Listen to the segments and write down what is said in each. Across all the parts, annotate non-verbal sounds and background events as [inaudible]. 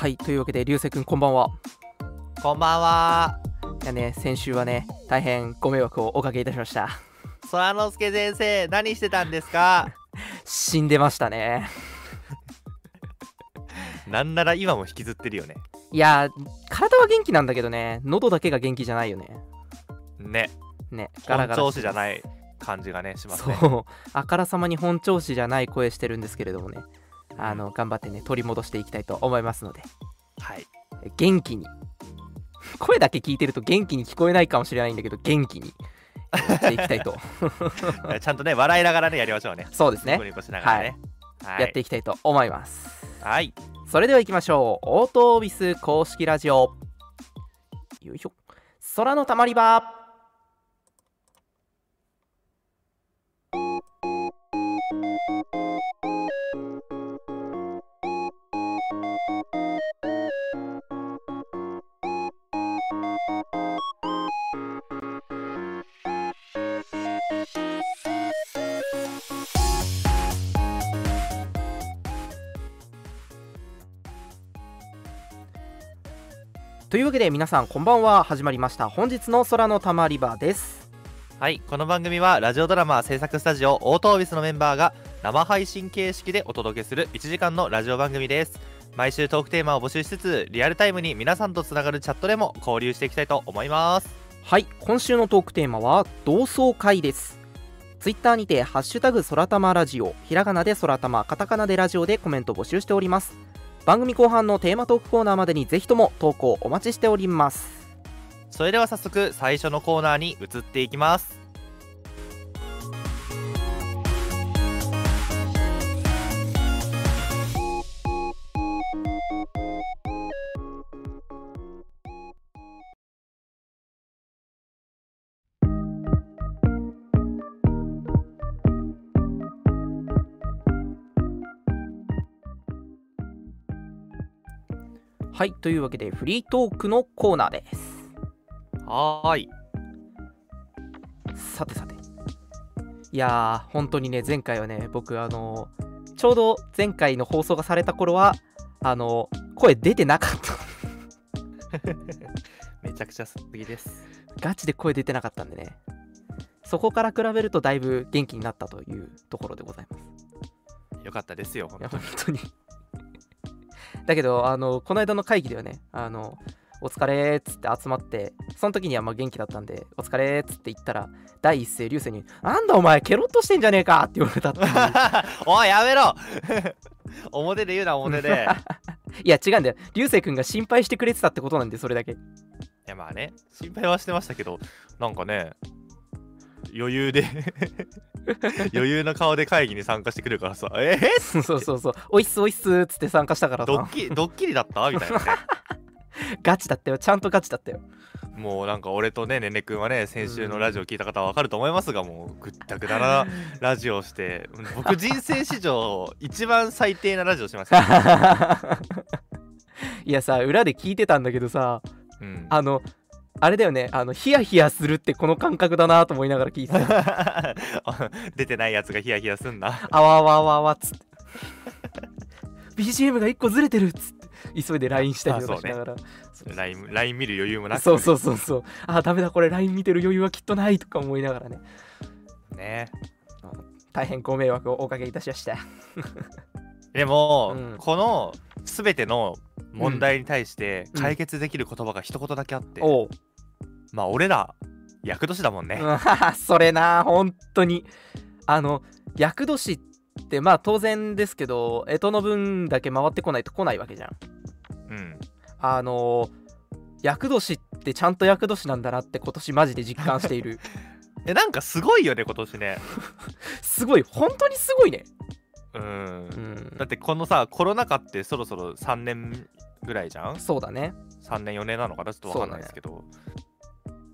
はいというわけで流星くんこんばんは。こんばんは。いやね先週はね大変ご迷惑をおかけいたしました。空之助先生、何してたんですか？[laughs] 死んでましたね。[laughs] なんなら今も引きずってるよね。いや体は元気なんだけどね。喉だけが元気じゃないよね。ね。ねガラガラ本調子じゃない感じがね、しますね。そう。あからさまに本調子じゃない声してるんですけれどもねあの頑張ってね取り戻していきたいと思いますので。はい。元気に。[laughs] 声だけ聞いてると元気に聞こえないかもしれないんだけど元気に。やっていきたいと。[laughs] ちゃんとね、笑いながらね、やりましょうね。そうですね。ニコニコしながらね。はい。やっていきたいと思います。はい。それでは行きましょう。オートービス公式ラジオ。よいしょ。空のたまり場いうわけで皆さんこんばんは始まりました本日の空のたまり場ですはい。この番組は、ラジオドラマ制作スタジオ、オートービスのメンバーが、生配信形式でお届けする1時間のラジオ番組です。毎週トークテーマを募集しつつ、リアルタイムに皆さんとつながるチャットでも交流していきたいと思います。はい今週のトークテーマは同窓会ですツイッターにて「ハッシュタグ空玉ラジオ」ひらがなで空玉カタカナでラジオでコメント募集しております番組後半のテーマトークコーナーまでにぜひとも投稿お待ちしておりますそれでは早速、最初のコーナーに移っていきます。はいというわけでフリートークのコーナーですはーい。さてさていやー本当にね前回はね僕あのちょうど前回の放送がされた頃はあの声出てなかった [laughs] めちゃくちゃすぎです。ガチで声出てなかったんでねそこから比べるとだいぶ元気になったというところでございますよかったですよ、本当に。だけどあのこの間の会議ではね。あのお疲れっつって集まってその時にはまあ元気だったんでお疲れっつって言ったら第一声流星に「なんだお前ケロッとしてんじゃねえか」って言われたって [laughs] おい、やめろ。[laughs] 表で言うな、表で。[laughs] いや違うんだよ。流星君が心配してくれてたってことなんでそれだけ。いや、まあね、心配はしてましたけど、なんかね、余裕で [laughs] 余裕の顔で会議に参加してくるからさ、え？ー、そうそうそう。そうおいっすおいっすっつって参加したからさ。ドッキリ、ドッキリだった？みたいなね。[laughs] ガチだったよ。ちゃんとガチだったよ。もうなんか俺とね、ねねくんはね、先週のラジオ聞いた方はわかると思いますが、もうぐったぐだなラジオをして、僕人生史上一番最低なラジオしました。[laughs] いやさ裏で聞いてたんだけどさうん、あのあれだよね。あのヒヤヒヤするってこの感覚だなと思いながら聞いてた。[laughs] 出てないやつがヒヤヒヤすんな。あわあわあわあわっつって。BGM が1個ずれてるっつって。急いで LINE したりとかしながら。LINE, 見る余裕もなく、そうそうそうそう。あダメだこれ LINE 見てる余裕はきっとないとか思いながらね。ね。大変ご迷惑をおかけいたしました。[laughs] でも、うん。この全ての問題に対して解決できる言葉が一言だけあって、おうまあ俺ら厄年だもんね、[laughs] それな本当に。あの厄年ってまあ当然ですけど干支の分だけ回ってこないと来ないわけじゃん。うん、あの厄年ってちゃんと厄年なんだなって今年マジで実感している。[laughs] えなんかすごいよね今年ね。[laughs] すごい。本当にすごいね。うん。うん。だってこのさコロナ禍ってそろそろ3年ぐらいじゃん？そうだね。3年4年なのかな？ちょっとわかんないですけど、い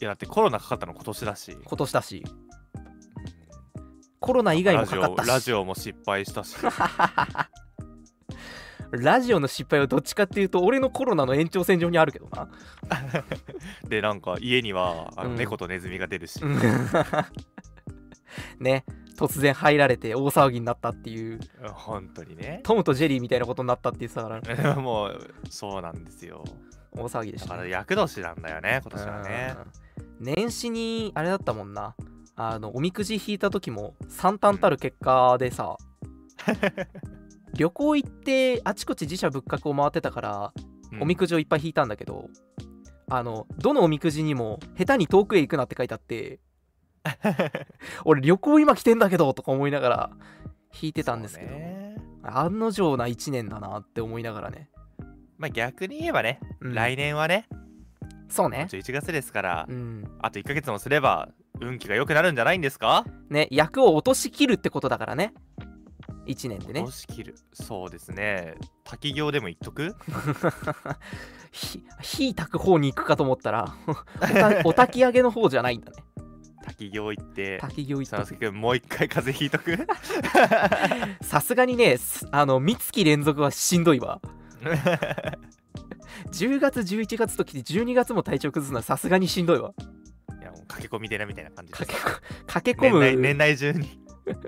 やだってコロナかかったの今年だし。今年だし。コロナ以外もかかったし。ラジオラジオも失敗したし。[laughs] ラジオの失敗はどっちかっていうと俺のコロナの延長線上にあるけどな。[laughs] でなんか家にはあのうん。猫とネズミが出るし、[laughs] ね。突然入られて大騒ぎになったっていう。本当にね。トムとジェリーみたいなことになったって言ってたから。もうそうなんですよ。大騒ぎでしだからたね厄年なんだよね今年はね。うん年始にあれだったもんな。あのおみくじ引いた時も惨憺たる結果でさ、[laughs] 旅行行ってあちこち自社仏閣を回ってたから、うん。おみくじをいっぱい引いたんだけどあのどのおみくじにも下手に遠くへ行くなって書いてあって [laughs] 俺旅行今来てんだけどとか思いながら引いてたんですけど、ね。案の定な1年だなって思いながらね、まあ逆に言えばね、うん。来年はねそうね。11月ですから、うん。あと1ヶ月もすれば運気が良くなるんじゃないんですか？ね役を落としきるってことだからね。1年でね。落としきる。そうですね。滝行でも言っとく？[laughs] ひ火炊く方に行くかと思ったらおた [laughs] お焚き上げの方じゃないんだね。滝行行って滝行行っ助君もう一回風邪ひいとく？た [laughs] さすがにねすあの三月連続はしんどいわ10月11月ときて12月も体調崩すのはさすがにしんどいわ。いやもう駆け込み寺みたいな感じで駆けこ [laughs] 駆け込年内む年内中に。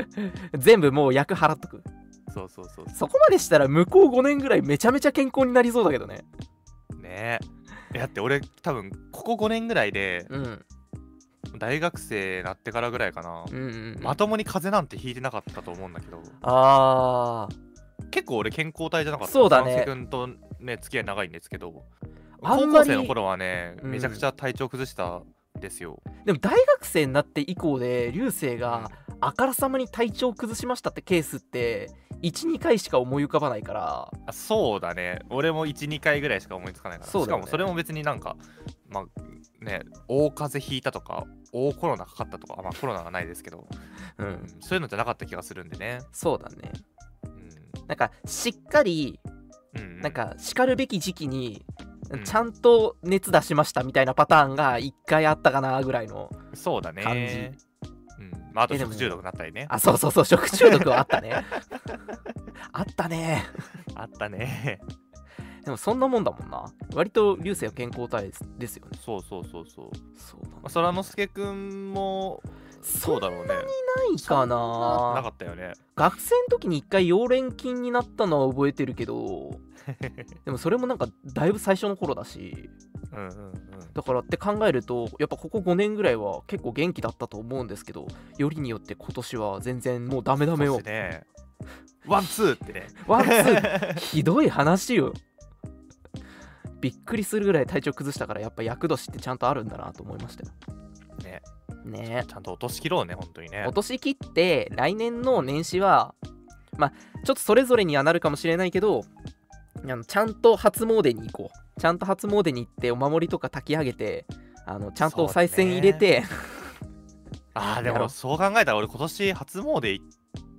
[laughs] 全部もう役払っとく。そうそうそうそこまでしたら向こう5年ぐらいめちゃめちゃ健康になりそうだけどね。ね。えだって俺多分ここ5年ぐらいでうん。大学生なってからぐらいかな、うんうんうん。まともに風邪なんてひいてなかったと思うんだけど。あー。結構俺健康体じゃなかった。そうだね。君とね付き合い長いんですけど。高校生の頃はね、うん。めちゃくちゃ体調崩したんですよ、でも大学生になって以降で流星があからさまに体調崩しましたってケースって12回しか思い浮かばないから。あそうだね。俺も12回ぐらいしか思いつかないから。そうだよね。しかもそれも別になんかまあね大風邪ひいたとか大コロナかかったとかまあコロナはないですけど、ううんんそういうのじゃなかった気がするんでね。そうだね。うん。なんかしっかりうんなんかしかるべき時期にうん。ちゃんと熱出しましたみたいなパターンが1回あったかなぐらいのそうだね。感じ。うん。まあ、あと食中毒になったりね。あそうそうそう食中毒はあったね。[laughs] あったね。あったね。でもそんなもんだもんな。割と流星は健康体ですよね。そうそうそうそう、そうだまあ、空之助くんもそうだろうね。ないかな。なかったよね。学生の時に1回溶連菌になったのは覚えてるけど [laughs] でもそれもなんかだいぶ最初の頃だし。うんうんうん。だからって考えるとやっぱここ5年ぐらいは結構元気だったと思うんですけどよりによって今年は全然もうダメダメそをね。ワンツーってね。ワンツー。[laughs] ひどい話よ。びっくりするぐらい体調崩したからやっぱ厄年ってちゃんとあるんだなと思いましたよ。ねね。ちゃんと落としきろうね本当にね。落としきって来年の年始はまあちょっとそれぞれにはなるかもしれないけどあのちゃんと初詣に行こう。ちゃんと初詣に行ってお守りとか炊き上げてあのちゃんとお賽銭入れて、[laughs] ああでもそう考えたら俺今年初詣い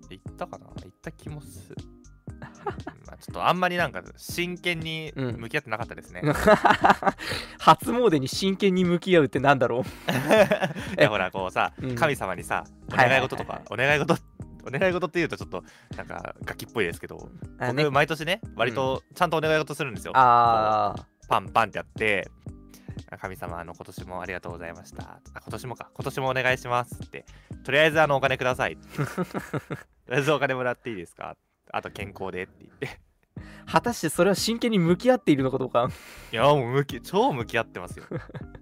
行ったかな？行った気もする。うんまあちょっとあんまりなんか真剣にうん。向き合ってなかったですね、[laughs] 初詣に真剣に向き合うってなんだろう。[laughs] いやほらこうさ、うん。神様にさお願い事とか、お願い事お願い事って言うとちょっとなんかガキっぽいですけどあね僕毎年ね割とちゃんとお願い事するんですよ、あー。パンパンってやって神様あの今年もありがとうございました。あ今年もか。今年もお願いしますって。とりあえずあのお金ください [laughs] とりあえずお金もらっていいですかあと健康でって言って。果たしてそれは真剣に向き合っているのかどうか。いやもう向き超向き合ってますよ。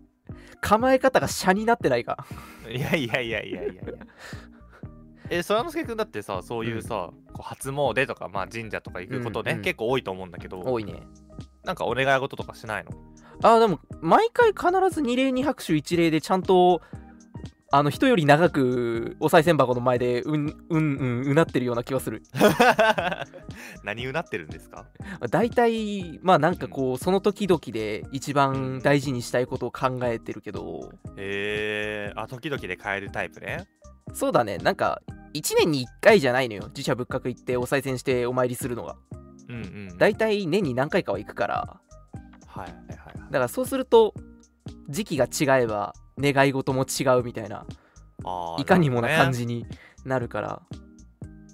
[laughs] 構え方が車になってないか。いやいやいやいやいやいや。[laughs] えそらのすけくんだってさそういうさ、こう初詣とか、まあ、神社とか行くことね、うんうん。結構多いと思うんだけど多いね。なんかお願い事とかしないの？あーでも毎回必ず二礼二拍手一礼でちゃんとあの人より長くお賽銭箱の前でうんうんうんうなってるような気がする。[laughs] 何うなってるんですか？大体まあなんかこうその時々で一番大事にしたいことを考えてるけど。えー、あ時々で変えるタイプね。そうだね。なんか1年に1回じゃないのよ。自社仏閣行ってお賽銭してお参りするのが。うんうん大体年に何回かは行くから。はいはいはい。だからそうすると時期が違えば願い事も違うみたいな。いかにもな感じになるから。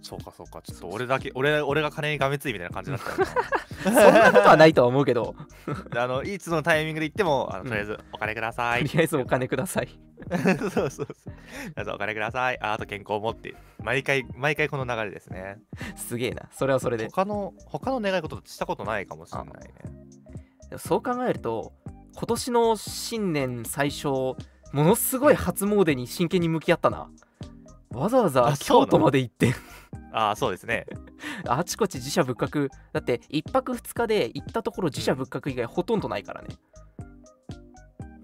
そうかそうか。ちょっと俺だけ俺俺が金にがめついみたいな感じだったよ [laughs] そんなことはないとは思うけど。な [laughs] あのいつのタイミングで言ってもあのうん。とりあえずお金ください、とりあえずお金ください。[laughs] そうそうそう。どうぞお金ください。ああと健康を持って。毎回毎回この流れですね。すげえな。それはそれで。他の他の願い事したことないかもしれないね。そう考えると今年の新年最初ものすごい初詣に真剣に向き合ったな。わざわざ京都まで行って。ああそうですね。[laughs] あちこち自社仏閣。だって1泊2日で行ったところ自社仏閣以外ほとんどないからね、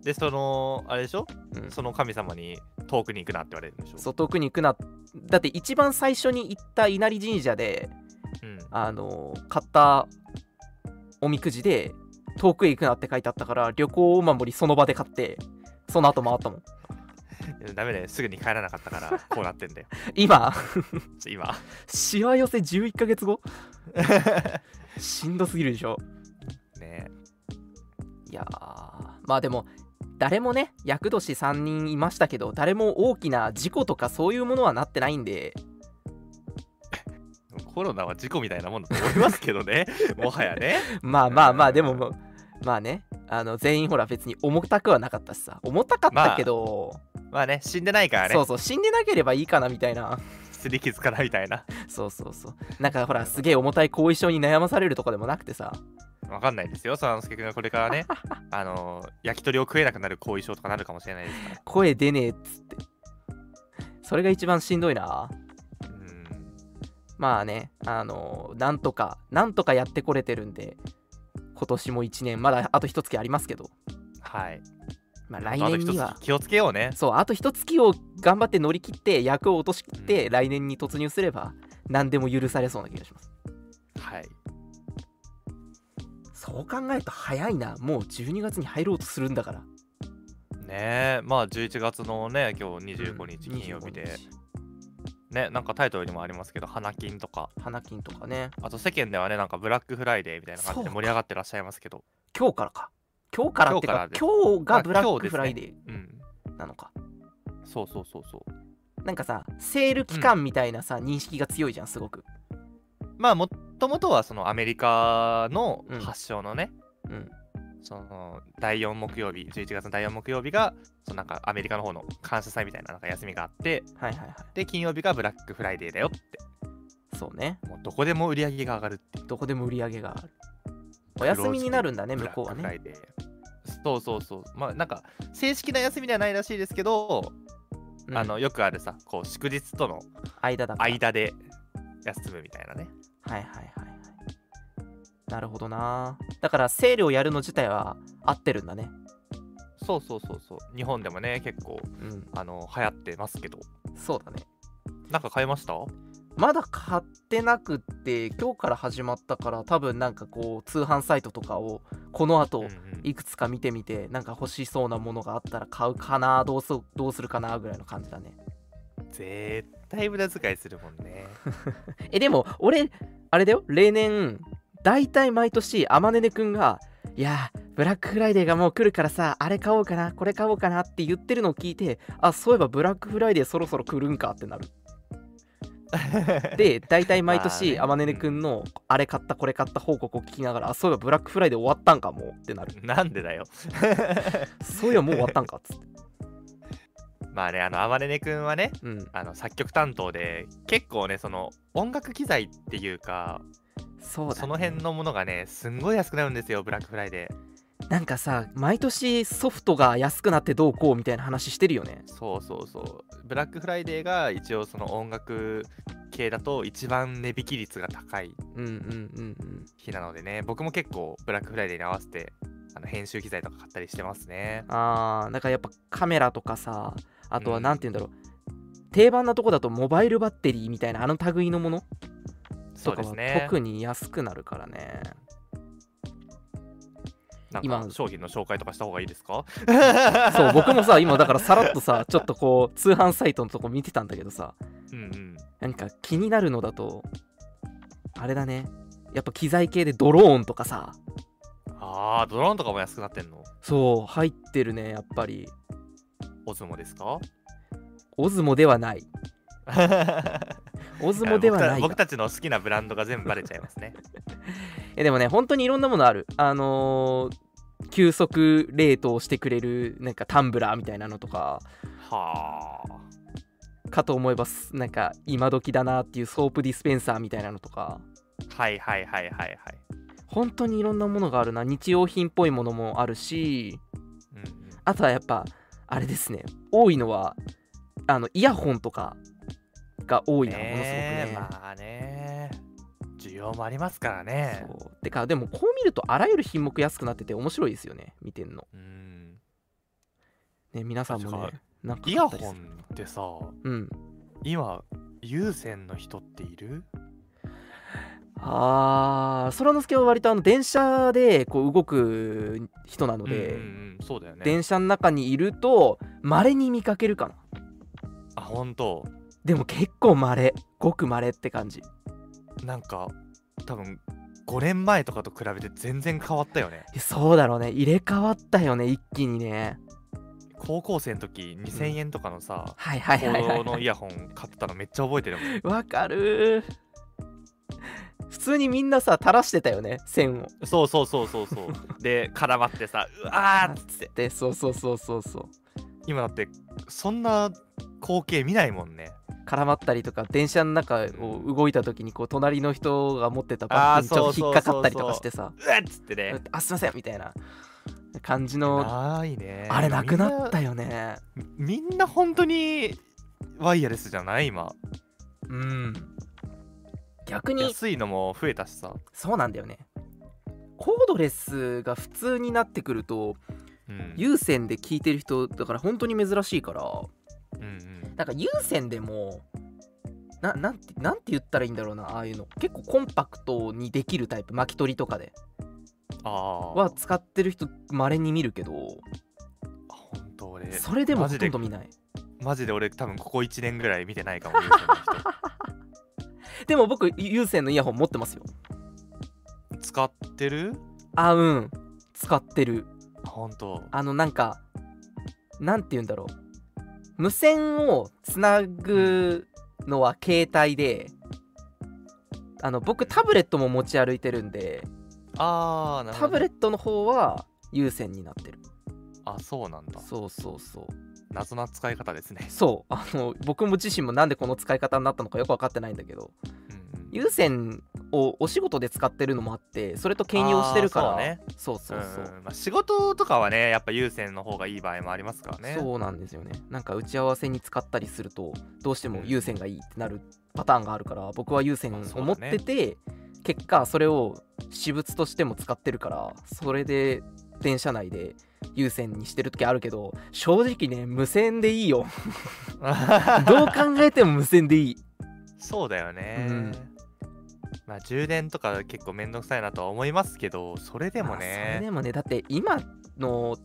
でそのあれでしょ？うん、その神様に遠くに行くなって言われるんでしょ？そう遠くに行くな。だって一番最初に行った稲荷神社でうん。あの買ったおみくじで遠くへ行くなって書いてあったから旅行お守りその場で買ってその後回ったもん。ダメだよ。すぐに帰らなかったからこうなってんだよ。[laughs] 今？今。しわ寄せ11ヶ月後？[laughs] しんどすぎるでしょ。ね。いやーまあでも誰もね厄年3人いましたけど誰も大きな事故とかそういうものはなってないんで。[laughs] コロナは事故みたいなもんだと思いますけどね。もはやね。まあまあまあでももうまあねあの全員ほら別に重たくはなかったしさ。重たかったけど、まあね死んでないからね。そうそう死んでなければいいかなみたいな。すり傷かなみたいな。そうそうそう。なんかほらすげえ重たい後遺症に悩まされるとかでもなくてさ。わかんないですよ、そのすけくんがこれからね、[laughs] あの焼き鳥を食えなくなる後遺症とかなるかもしれないですから。声出ねえっつって。それが一番しんどいな。うん。まあねあのなんとかなんとかやってこれてるんで今年も1年まだあと一月ありますけど、はい。まあ、来年には。気をつけようね。そうあと一月を頑張って乗り切って役を落とし切って、来年に突入すれば何でも許されそうな気がします。はい。そう考えると早いな。もう12月に入ろうとするんだから。ねえ、まあ11月のね、今日25日金曜日で、25日ね、なんかタイトルにもありますけど、花金とか、花金とかね。あと世間ではね、なんかブラックフライデーみたいな感じで盛り上がってらっしゃいますけど、今日からか。今日からってか今日今日がブラックフライデーうん。なのか、そうそうそうそう。なんかさセール期間みたいなさ、認識が強いじゃんすごく。まあ、もともとはそのアメリカのうん。発祥のね、うんその第4木曜日、11月の第4木曜日が、そのなんかアメリカの方の感謝祭みたいななんか休みがあって、はいはいはで、金曜日がブラックフライデーだよって、いそうねもうどこでも売り上げが上がるって。どこでも売り上げがあるお休みになるんだね向こうはねクフライデー。そうそうそう。まあなんか、正式な休みではないらしいですけど、うんあのよくあるさ、こう祝日との間で休むみたいなね。はいはいはいはいなるほどな。だからセールをやるの自体は合ってるんだね。そうそうそうそう。日本でもね、結構うん。あの流行ってますけど、そうだね。なんか買いました？まだ買ってなくって今日から始まったから多分なんかこう通販サイトとかをこの後うんうん。いくつか見てみてなんか欲しそうなものがあったら買うかなどうすどうするかなぐらいの感じだね。絶対無駄遣いするもんね。[laughs] えでも俺あれだよ。例年大体毎年あまねねくんが「いやーブラックフライデーがもう来るからさあれ買おうかなこれ買おうかな」って言ってるのを聞いてあそういえばブラックフライデーそろそろ来るんかってなる。[laughs] で大体毎年あまねねくんのあれ買ったこれ買った報告を聞きながらあそういえばブラックフライデー終わったんかもうってなる。なんでだよ。[laughs] そういえばもう終わったんかっつって。まあね、あの、あまねねくんはね、うん。あの作曲担当で、結構ね、その音楽機材っていうか、そうだ、ね、その辺のものがね、すんごい安くなるんですよ、ブラックフライデー。なんかさ毎年ソフトが安くなってどうこうみたいな話してるよねそうそうそう。ブラックフライデーが一応その音楽系だと一番値引き率が高いうんうんうんうん日なのでね、僕も結構ブラックフライデーに合わせて、あの編集機材とか買ったりしてますね。あーだからやっぱカメラとかさあとはうんなんて言うんだろう、定番なとこだとモバイルバッテリーみたいなあの類のものそとかはうですね。特に安くなるからね。今か商品の紹介とかした方がいいですか？そう僕もさ [laughs] 今だからさらっとさちょっとこう通販サイトのとこ見てたんだけどさ。うんうん。なんか気になるのだとあれだね。やっぱ機材系でドローンとかさ。あー、ドローンとかも安くなってんの？そう入ってるねやっぱり。オズモですか？オズモではない [laughs] オズモではないが。僕たちの好きなブランドが全部バレちゃいますね。[laughs] えでもね本当にいろんなものある。あのー急速冷凍してくれるなんかタンブラーみたいなのとか。はかと思えばす。なんか今時だなっていうソープディスペンサーみたいなのとか。あはいはいはいはいはい。本当にいろんなものがあるな。日用品っぽいものもあるし。うんうん。あとはやっぱあれですね。多いのはあのイヤホンとかが多いな、ものすごくね。まあね。需要もありますからね。そう。てかでもこう見るとあらゆる品目安くなってて面白いですよね見てんの。うん。ね皆さんもねなんかイヤホンってさうん。今有線の人っている？あー空之助は割とあの電車でこう動く人なので、うんうんうんそうだよね。電車の中にいると稀に見かけるかな。あ本当でも結構稀ごく稀って感じ。なんか多分5年前とかと比べて全然変わったよね。そうだろうね。入れ替わったよね一気にね。高校生の時2000円とかのさ、はいはいはいはのイヤホン買ってたのめっちゃ覚えてるもん。わかる。ー普通にみんなさ垂らしてたよね線を。そうそうそうそうそう。で絡まってさうわーっつって。[laughs] でそうそうそうそうそう今だってそんな光景見ないもんね。絡まったりとか電車の中を動いた時にこう隣の人が持ってたバッグにちょっと引っかかったりとかしてさ。うわっつってね「あすいません」みたいな。感じのないね。あれなくなったよね。みんな本当にワイヤレスじゃない？今。うん。逆に安いのも増えたしさ、そうなんだよね。コードレスが普通になってくるとうん、有線で聞いてる人だから本当に珍しいからうんうん。なんか有線でもななんてなんて言ったらいいんだろうなああいうの。結構コンパクトにできるタイプ巻き取りとかで。ああは使ってる人まれに見るけど。本当俺それでもほとんど見ない。マジで俺多分ここ1年ぐらい見てないかも [laughs] でも僕有線のイヤホン持ってますよ。人使ってる？あうん。使ってる本当。あのなんかなんて言うんだろう。無線をつなぐのは携帯であの僕タブレットも持ち歩いてるんでああタブレットの方は有線になってる。あそうなんだ。そうそうそう。謎な使い方ですね。そう。あの僕も自身もなんでこの使い方になったのかよく分かってないんだけど。うんうん。有線をお仕事で使ってるのもあってそれと兼用してるから。ね。そうそうそう、まあ、仕事とかはねやっぱ有線の方がいい場合もありますからね。そうなんですよね。なんか打ち合わせに使ったりするとどうしても有線がいいってなるパターンがあるから僕は有線あそうだね。を持ってて、結果それを私物としても使ってるからそれで電車内で有線にしてる時あるけど正直ね無線でいいよ。[laughs] どう考えても無線でいい。そうだよね、うんまあ充電とか結構めんどくさいなとは思いますけどそれでもまあそれねでもねだって今の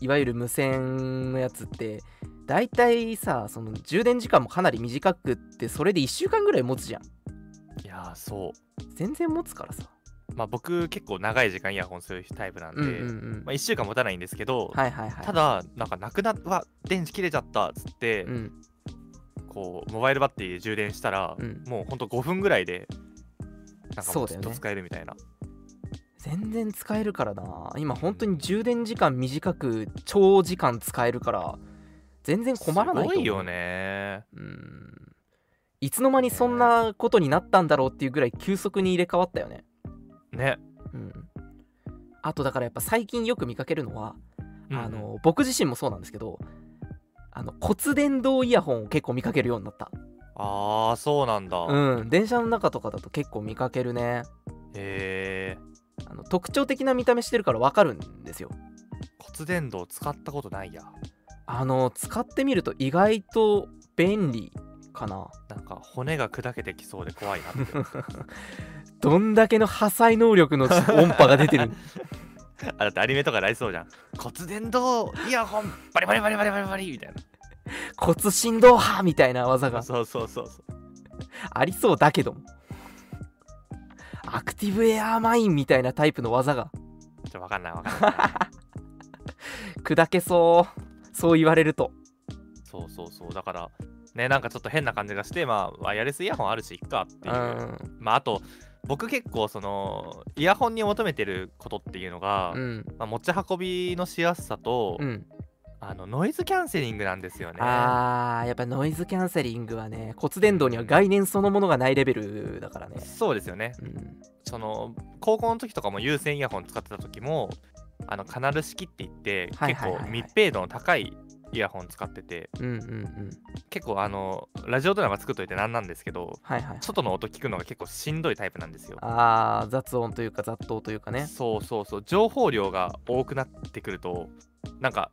いわゆる無線のやつって大体さその充電時間もかなり短くってそれで1週間ぐらい持つじゃん。いやーそ全然持つからさ。うまあ僕結構長い時間イヤホンするタイプなんで、うんうんうん。まあ、1週間持たないんですけど、はいはいはいただなんかなくなっわ電池切れちゃったっつって、うん。こうモバイルバッテリーで充電したら、うん。もうほんと5分ぐらいでなんかそうずっと使えるみたいな。全然使えるからな。今本当に充電時間短く長時間使えるから全然困らないと思う。すごいよね。うん。いつの間にそんなことになったんだろうっていうぐらい急速に入れ替わったよね。ね、うん。あとだからやっぱ最近よく見かけるのは、うん。あの僕自身もそうなんですけどあの骨伝導イヤホンを結構見かけるようになったああそうなんだ、うん電車の中とかだと結構見かけるね。へえあの特徴的な見た目してるから分かるんですよ。骨伝導使ったことないや。あの使ってみると意外と便利かな。なんか骨が砕けてきそうで怖いなって。[laughs] どんだけの破砕能力の音波が出てる。[laughs] あだってアニメとかなりそうじゃん。骨伝導イヤホンバリバリバリバリバリバリみたい [laughs] 骨振動波みたいな技が。なそうそうそうそう。ありそうだけども。アクティブエアーマインみたいなタイプの技が。ちょわかんないわかんない。[laughs] 砕けそう。そう言われると。そうそうそう。だからねなんかちょっと変な感じがしてまあワイヤレスイヤホンあるしいっかってう。いう、ん。まああと僕結構そのイヤホンに求めてることっていうのが、うん。まあ、持ち運びのしやすさと、うんあのノイズキャンセリングなんですよね。あーやっぱノイズキャンセリングはね骨伝導には概念そのものがないレベルだからね。そうですよね。うん。その高校の時とかも有線イヤホン使ってた時もあのカナル式って言って結構密閉度の高いイヤホン使っててうんうんうん。結構あのラジオドラマ作っといてなんなんですけどはいはい。外の音聞くのが結構しんどいタイプなんですよ。あー雑音というか雑踏というかね。そうそうそう。情報量が多くなってくるとなんか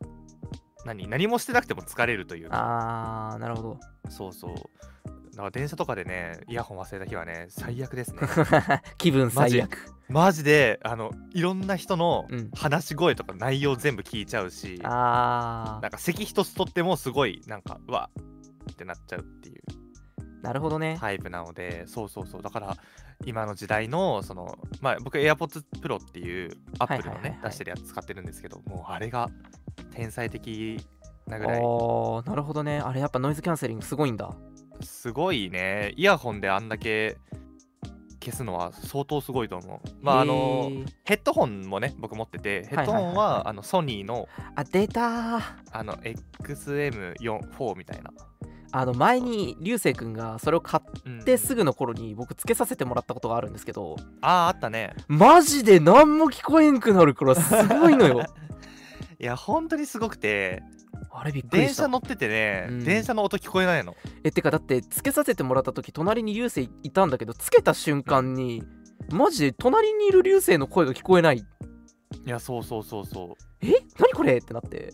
何何もしてなくても疲れるというか。あーなるほど。そうそう。だから電車とかでねイヤホン忘れた日はね最悪ですね。[laughs] 気分最悪。マジであのいろんな人のうん。話し声とか内容全部聞いちゃうし、あなんか席一つとってもすごいなんかうわってなっちゃうっていう。ーなるほどね。タイプなのでそうそうそう。だから今の時代のそのまあ僕 AirPods Pro っていうアップルのね出してるやつ使ってるんですけどもうあれが天才的なぐらい。あーなるほどね。あれやっぱノイズキャンセリングすごいんだ。すごいね。イヤホンであんだけ消すのは相当すごいと思う。まああのヘッドホンもね僕持っててヘッドホンはあのソニーのあ出たー。あの XM4 みたいな。あの前に流星くんがそれを買うんってすぐの頃に僕つけさせてもらったことがあるんですけどあああったねマジで何も聞こえん。くなるからすごいのよいや本当にすごくて。あれびっくりした。電車乗っててね、うん。電車の音聞こえないの。えてかだってつけさせてもらった時隣に流星いたんだけどつけた瞬間にマジで隣にいる流星の声が聞こえない。いやそうそうそうそえ？何これ？ってなって。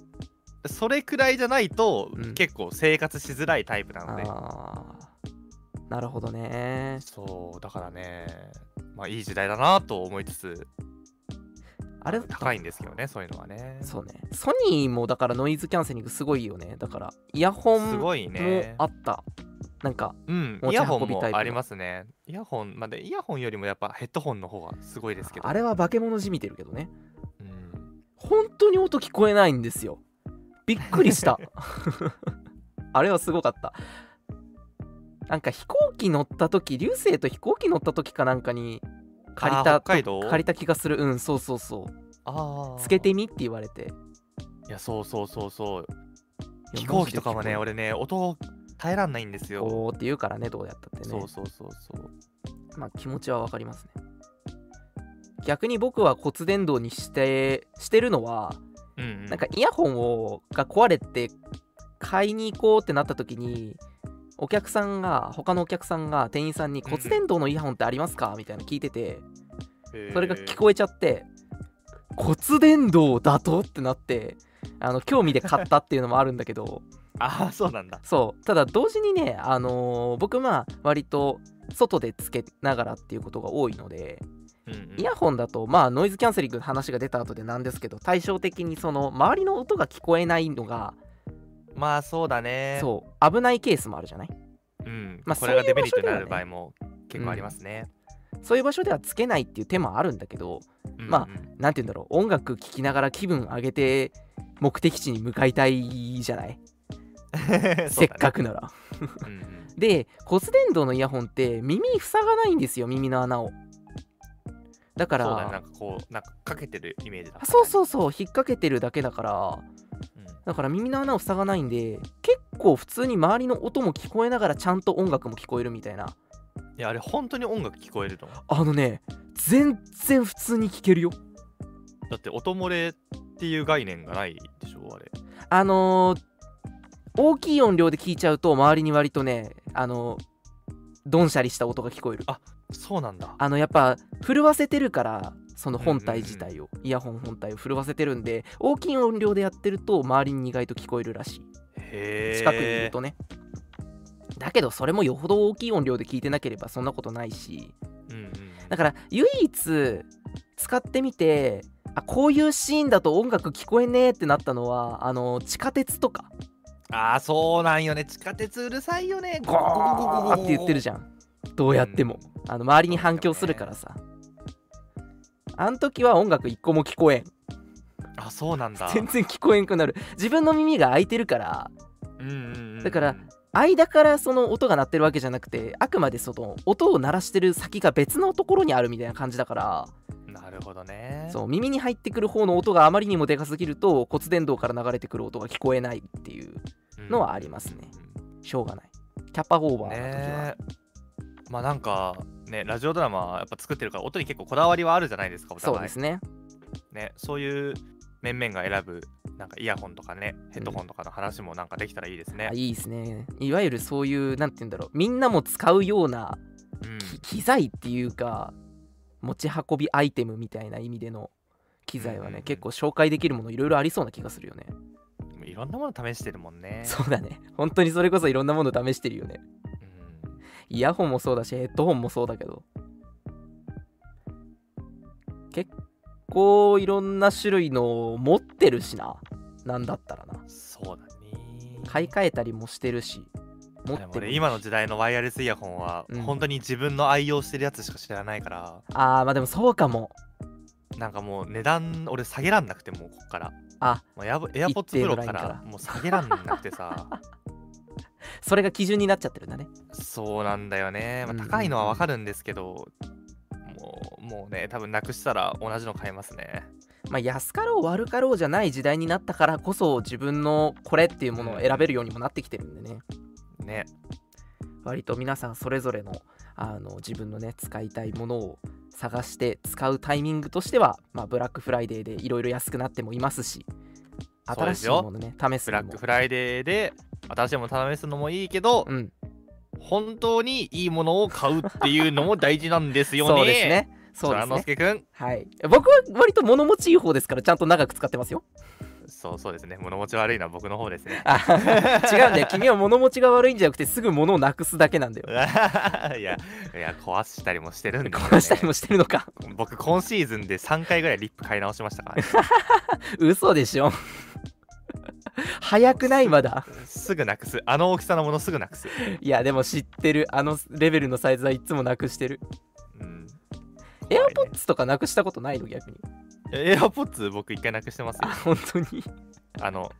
うそれくらいじゃないと、うん。結構生活しづらいタイプなので。なるほどね。そうだからねまあいい時代だなと思いつつあれ高いんですけどねそういうのはね。そうね。ソニーもだからノイズキャンセリングすごいよね。だからイヤホンもあった。なんかうんイヤホンもありますね。イヤホンまあでイヤホンよりもやっぱヘッドホンの方がすごいですけど。あれは化け物じみてるけどね。うん。本当に音聞こえないんですよ。びっくりした。[laughs] あれはすごかった。なんか飛行機乗った時流星と飛行機乗った時かなんかに借りた借りた気がする。うんそうそうそう。ああつけてみって言われて。いやそうそうそうそう。飛行機とかはね俺ね音耐えらんないんですよ。えこうって言うからねどうやったってね。そうそうそうそう。まあ気持ちはわかりますね。逆に僕は骨伝導にしてしてるのはうんうん。なんかイヤホンをが壊れて買いに行こうってなった時にお客さんが他のお客さんが店員さんにうん骨伝導のイヤホンってありますか？みたいなの聞いててそれが聞こえちゃって骨伝導だとってなってあの興味で買ったっていうのもあるんだけど。[laughs] ああそうなんだ。そう。ただ同時にねあのー僕まあ割と外でつけながらっていうことが多いのでうんうん。イヤホンだとまあノイズキャンセリングの話が出た後でなんですけど対照的にその周りの音が聞こえないのがまあそうだね。そう。危ないケースもあるじゃない？うん。まあこれがデメリットになる場合も結構ありますね。そういう場所ではつけないっていう手もあるんだけどまあうん。うんなんて言うんだろう。音楽聴きながら気分上げて目的地に向かいたいじゃない、[laughs] せっかくなら。[laughs] で骨伝導のイヤホンって耳塞がないんですよ耳の穴を。だからそうだね。なんかこうなんかかけてるイメージそうそうそう。引っ掛けてるだけだからうんだから耳の穴を塞がないんで結構普通に周りの音も聞こえながらちゃんと音楽も聞こえるみたいな。いやあれ本当に音楽聞こえるのあのね全然普通に聞けるよ。だって音漏れっていう概念がないでしょあれ。あのー大きい音量で聞いちゃうと周りに割とねあのドンシャリした音が聞こえる。あそうなんだ。あのやっぱ震わせてるからその本体自体を、イヤホン本体を震わせてるんで大きい音量でやってると周りに意外と聞こえるらしい。近くにいるとね。だけどそれもよほど大きい音量で聞いてなければそんなことないし。うんうんだから唯一使ってみてあこういうシーンだと音楽聞こえねえってなったのはあの地下鉄とか。ああそうなんよね。地下鉄うるさいよね。ゴーって言ってるじゃん。どうやっても、あの周りに反響するからさあん時は音楽一個も聞こえん。あそうなんだ。全然聞こえんくなる。自分の耳が開いてるから。うんうんうんうん。だから間からその音が鳴ってるわけじゃなくてあくまでその音を鳴らしてる先が別のところにあるみたいな感じだから。ななるほどね。そう耳に入ってくる方の音があまりにもでかすぎると骨伝導から流れてくる音が聞こえないっていうのはありますね。しょうがない。キャッパオーバーの時は、ねまあなんかねラジオドラマやっぱ作ってるから音に結構こだわりはあるじゃないですかお互い。そうですね。ねそういう面々が選ぶなんかイヤホンとかねヘッドホンとかの話もなんかできたらいいですね。あ、いいですね。いわゆるそういうなんて言うんだろうみんなも使うようなうん。き機材っていうか持ち運びアイテムみたいな意味での機材はね、うんうんうん。結構紹介できるものいろいろありそうな気がするよね。いろんなもの試してるもんね。そうだね。本当にそれこそいろんなもの試してるよね。うんイヤホンもそうだしヘッドホンもそうだけど。結構いろんな種類の持ってるしな。なんだったらな。そうだね。買い替えたりもしてるし持ってるね今の時代のワイヤレスイヤホンは、うん。本当に自分の愛用してるやつしか知らないから。あーまあでもそうかも。なんかもう値段俺下げらんなくてもうこっから。あもうエアエアポッツプロから。もう下げらんなくてさ [laughs] それが基準になっちゃってるんだね。そうなんだよね、まあ、高いのはわかるんですけど、もうもうね多分なくしたら同じの買いますね。まあ安かろう悪かろうじゃない時代になったからこそ自分のこれっていうものを選べるようにもなってきてるんでね。ね。割と皆さんそれぞれのあの自分のね使いたいものを探して使うタイミングとしては、まあ、ブラックフライデーでいろいろ安くなってもいますし新しいものね試すブラックフライデーで新しいもの試すのもいいけど、うん。本当にいいものを買うっていうのも大事なんですよね。そうですね。そうですね。介くんはい。僕は割と物持ちいい方ですからちゃんと長く使ってますよ。そうそうですね。物持ち悪いのは僕の方ですね。あ違うんだよ。君は物持ちが悪いんじゃなくてすぐ物をなくすだけなんだよ。[laughs] いやいや壊したりもしてるんで、ね、壊したりもしてるのか。僕今シーズンで3回ぐらいリップ買い直しましたから、ね、[laughs] 嘘でしょ早くないまだ？すぐなくす。あの大きさのものすぐなくす。いやでも知ってる。あのレベルのサイズはいつもなくしてる。うん。エアポッツとかなくしたことないの？逆に。エアポッツ僕一回なくしてますよ。あ本当に？あの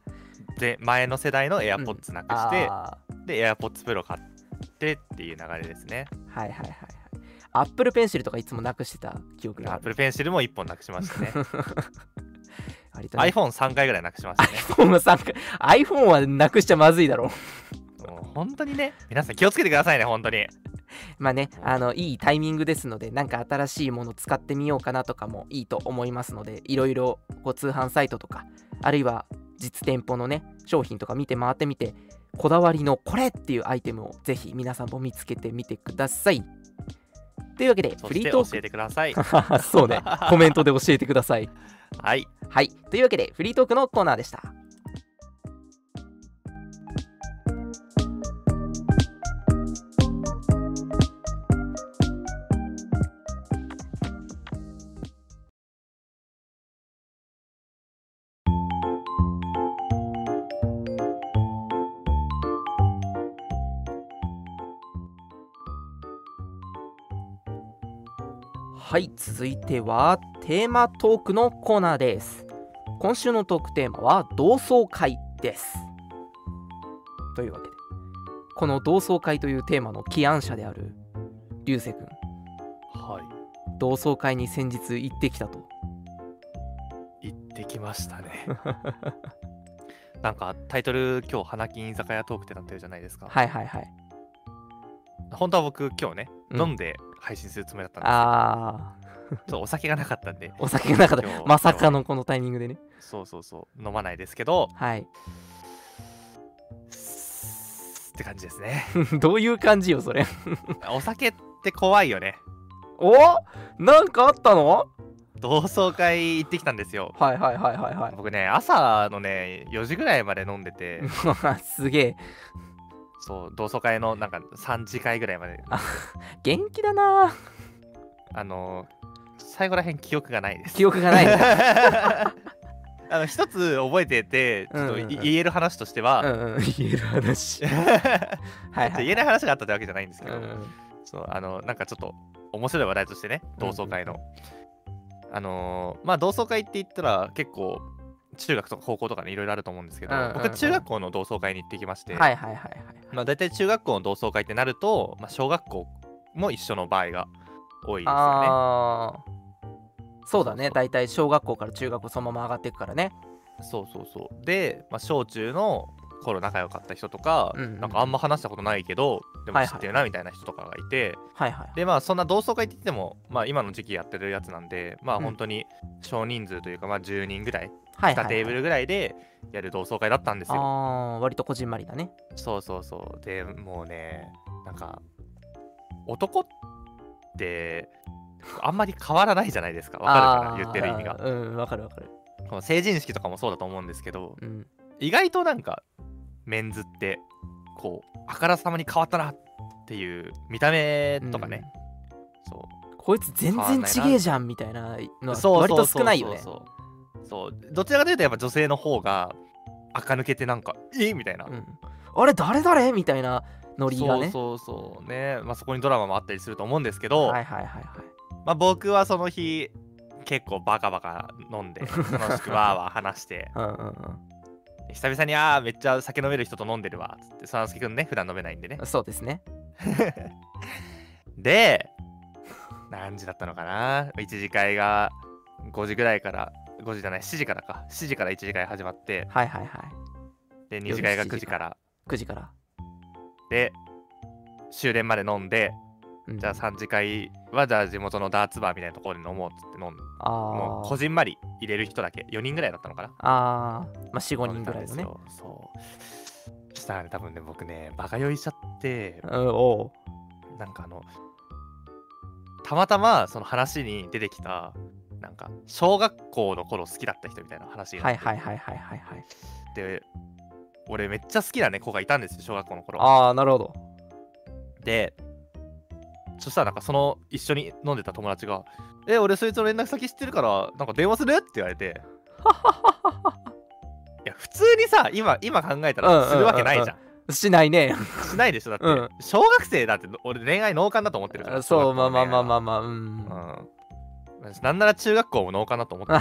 で前の世代のエアポッツなくして、あでエアポッツプロ買ってっていう流れですね。ーはいはいはいはい。アップルペンシルとかいつもなくしてた記憶がアップルペンシルも1本なくしましたね [laughs] 割とね iPhone3 回ぐらいなくしましたね。iPhone は参加 iPhone はなくしちゃまずいだろう。もう本当にね。皆さん気をつけてくださいね本当に。まあねあのいいタイミングですのでなんか新しいもの使ってみようかなとかもいいと思いますのでいろいろこう通販サイトとかあるいは実店舗のね商品とか見て回ってみてこだわりのこれっていうアイテムをぜひ皆さんも見つけてみてください。というわけでフリートー教えてください。ク [laughs] そうね。コメントで教えてくださいはい。はい。というわけでフリートークのコーナーでした。はい続いてはテーマトークのコーナーです。今週のトークテーマは同窓会です。というわけでこの同窓会というテーマの起案者である流星君。はい。同窓会に先日行ってきたと。行ってきましたね。[laughs] なんかタイトル今日花金居酒屋トークってなってるじゃないですか、はいはいはい。本当は僕今日ね、うん。飲んで配信するつもりだったんですあけどちょっとお酒がなかったんで。ーお酒がなかった。まさかのこのタイミングでね。そうそうそう。飲まないですけど。はい。って感じですね。[laughs] どういう感じよそれ。お酒って怖いよね。お？なんかあったの？同窓会行ってきたんですよ。はいはいはいはいはい。僕ね朝のね4時ぐらいまで飲んでて。[laughs] すげえそう同窓会のなんか3次会ぐらいまで。元気だな。あの最後らへん記憶がないです。記憶がない。[laughs] あの一つ覚えててちょっとうんうんうん。い言える話としては、うんうん言える話。[laughs] 言えない話があったってわけじゃないんですけど、うんそうあのなんかちょっと面白い話題としてね同窓会の、あのーまあ同窓会って言ったら結構中学とか高校とかねいろいろあると思うんですけど、うんうんうん。僕は中学校の同窓会に行ってきまして、はいはいはいはいまあ大体中学校の同窓会ってなると、まあ、小学校も一緒の場合が多いですよね。あそうだね。大体小学校から中学校そのまま上がっていくからね。そうそうそう。で、まあ、小中の頃仲良かった人とか、うんうん。なんかあんま話したことないけどでも知ってるなみたいな人とかがいて、はいはい。でまあそんな同窓会って言っても、まあ、今の時期やってるやつなんでまあうん。本当に少人数というか、まあ10人ぐらい2はいはいはい。テーブルぐらいでやる同窓会だったんですよ。割とこじんまりだね。そうそうそう。でもうねなんか男ってあんまり変わらないじゃないですか。わかるかな？言ってる意味が。うんわかるわかる。この成人式とかもそうだと思うんですけどうん。意外となんかメンズってこうあからさまに変わったなっていう見た目とかね、そこいつ全然ちげえじゃんみたいなのはうそう割とそう少ないよね。そうそうそうどちらかというとやっぱ女性の方が垢抜けてなんかえ？みたいな、うん。あれ誰誰みたいなノリがね。そうそうそうね。まあそこにドラマもあったりすると思うんですけど、はいはいはいはい。まあ、僕はその日結構バカバカ飲んで [laughs] 楽しくわーわー話してうんうんうん。久々にあーめっちゃ酒飲める人と飲んでるわっつってそのすけくんね普段飲めないんでね。そうですね。[laughs] で何時だったのかな？1次会が5時ぐらいから5時じゃない7時からか。7時から1次会始まって。はいはいはい。で2次会が夜7 9時から。9時から、で終電まで飲んでうん。じゃあ3次会はじゃあ地元のダーツバーみたいなところで飲もうっつって飲んで。あもうーこじんまり入れる人だけ。4人ぐらいだったのかな。あー。まあ45人ぐらいですよそうしたらね多分ね僕ねバカ酔いしちゃって。うんおう。なんかあのたまたまその話に出てきたなんか小学校の頃好きだった人みたいな話はいはいはいはいはいはい。で俺めっちゃ好きなね子がいたんですよ小学校の頃。ああなるほど。でそしたらなんかその一緒に飲んでた友達が「え俺そいつの連絡先知ってるからなんか電話する?」って言われて。[laughs] いや普通にさ今今考えたうんうんうんうん。らするわけないじゃん。しないね。しないでしょだって、うん。小学生だって俺恋愛脳幹だと思ってるからそうまあまあまあまああまあうん。うんなんなら中学校も脳幹だと思ってる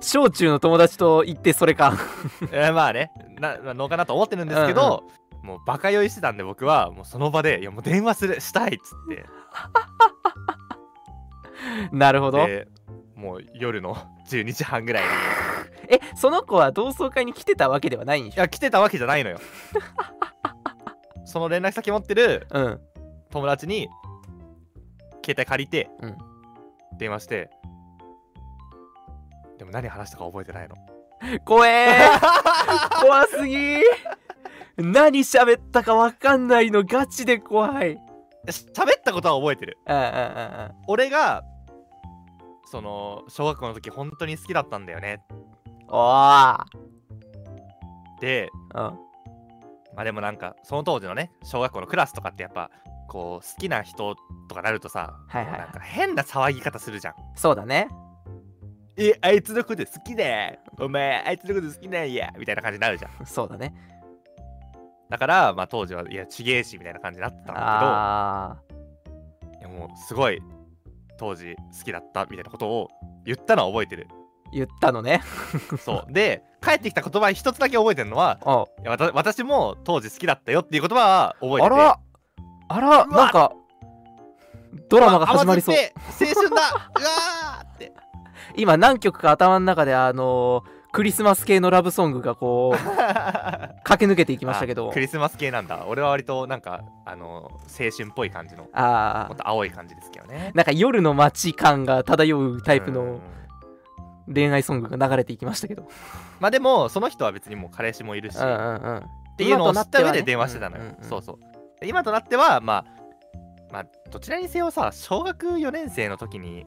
小中の友達と言ってそれか。[laughs] えーまあね。なまあ脳幹だと思ってるんですけど、もうバカ酔いしてたんで僕はもうその場で「いやもう電話するしたい」っつって。[laughs] なるほど。でもう夜の12時半ぐらいに。[laughs] えその子は同窓会に来てたわけではないんでしょ？いや来てたわけじゃないのよ。その連絡先持ってるうん。友達に携帯借りて、うん。電話してでも何話したか覚えてないの。[laughs] 怖えー。[laughs] 怖すぎ何喋ったかわかんないのガチで怖い。うん喋ったことは覚えてる。俺がその小学校の時本当に好きだったんだよね。おー。でうん。まあでもなんかその当時のね小学校のクラスとかってやっぱこう好きな人とかなるとさ、はいはいはい。なんか変な騒ぎ方するじゃん。そうだねえあいつのこと好きだお前あいつのこと好きなんや。みたいな感じになるじゃん。[laughs] そうだね。だからまあ当時はいやちげえしみたいな感じになってたんだあけどいやもうすごい当時好きだったみたいなことを言ったのは覚えてる。ー言ったのね。[laughs] そう。で帰ってきた言葉一つだけ覚えてるのは [laughs] おいやわた私も当時好きだったよっていう言葉は覚えてて。あらあらなんかドラマが始まりそう。青春だ。[laughs] うわーって。今何曲か頭の中であのークリスマス系のラブソングがこう [laughs] 駆け抜けていきましたけど。あクリスマス系なんだ。俺は割となんかあの青春っぽい感じのもああっと青い感じですけどね。なんか夜の街感が漂うタイプうん。の恋愛ソングが流れていきましたけど。[laughs] まあでもその人は別にもう彼氏もいるし、うんうっんうん。ていうのを知った上で電話してたのよ、うんうんうんそうそう。で今となってはまあまあどちらにせよさ小学4年生の時に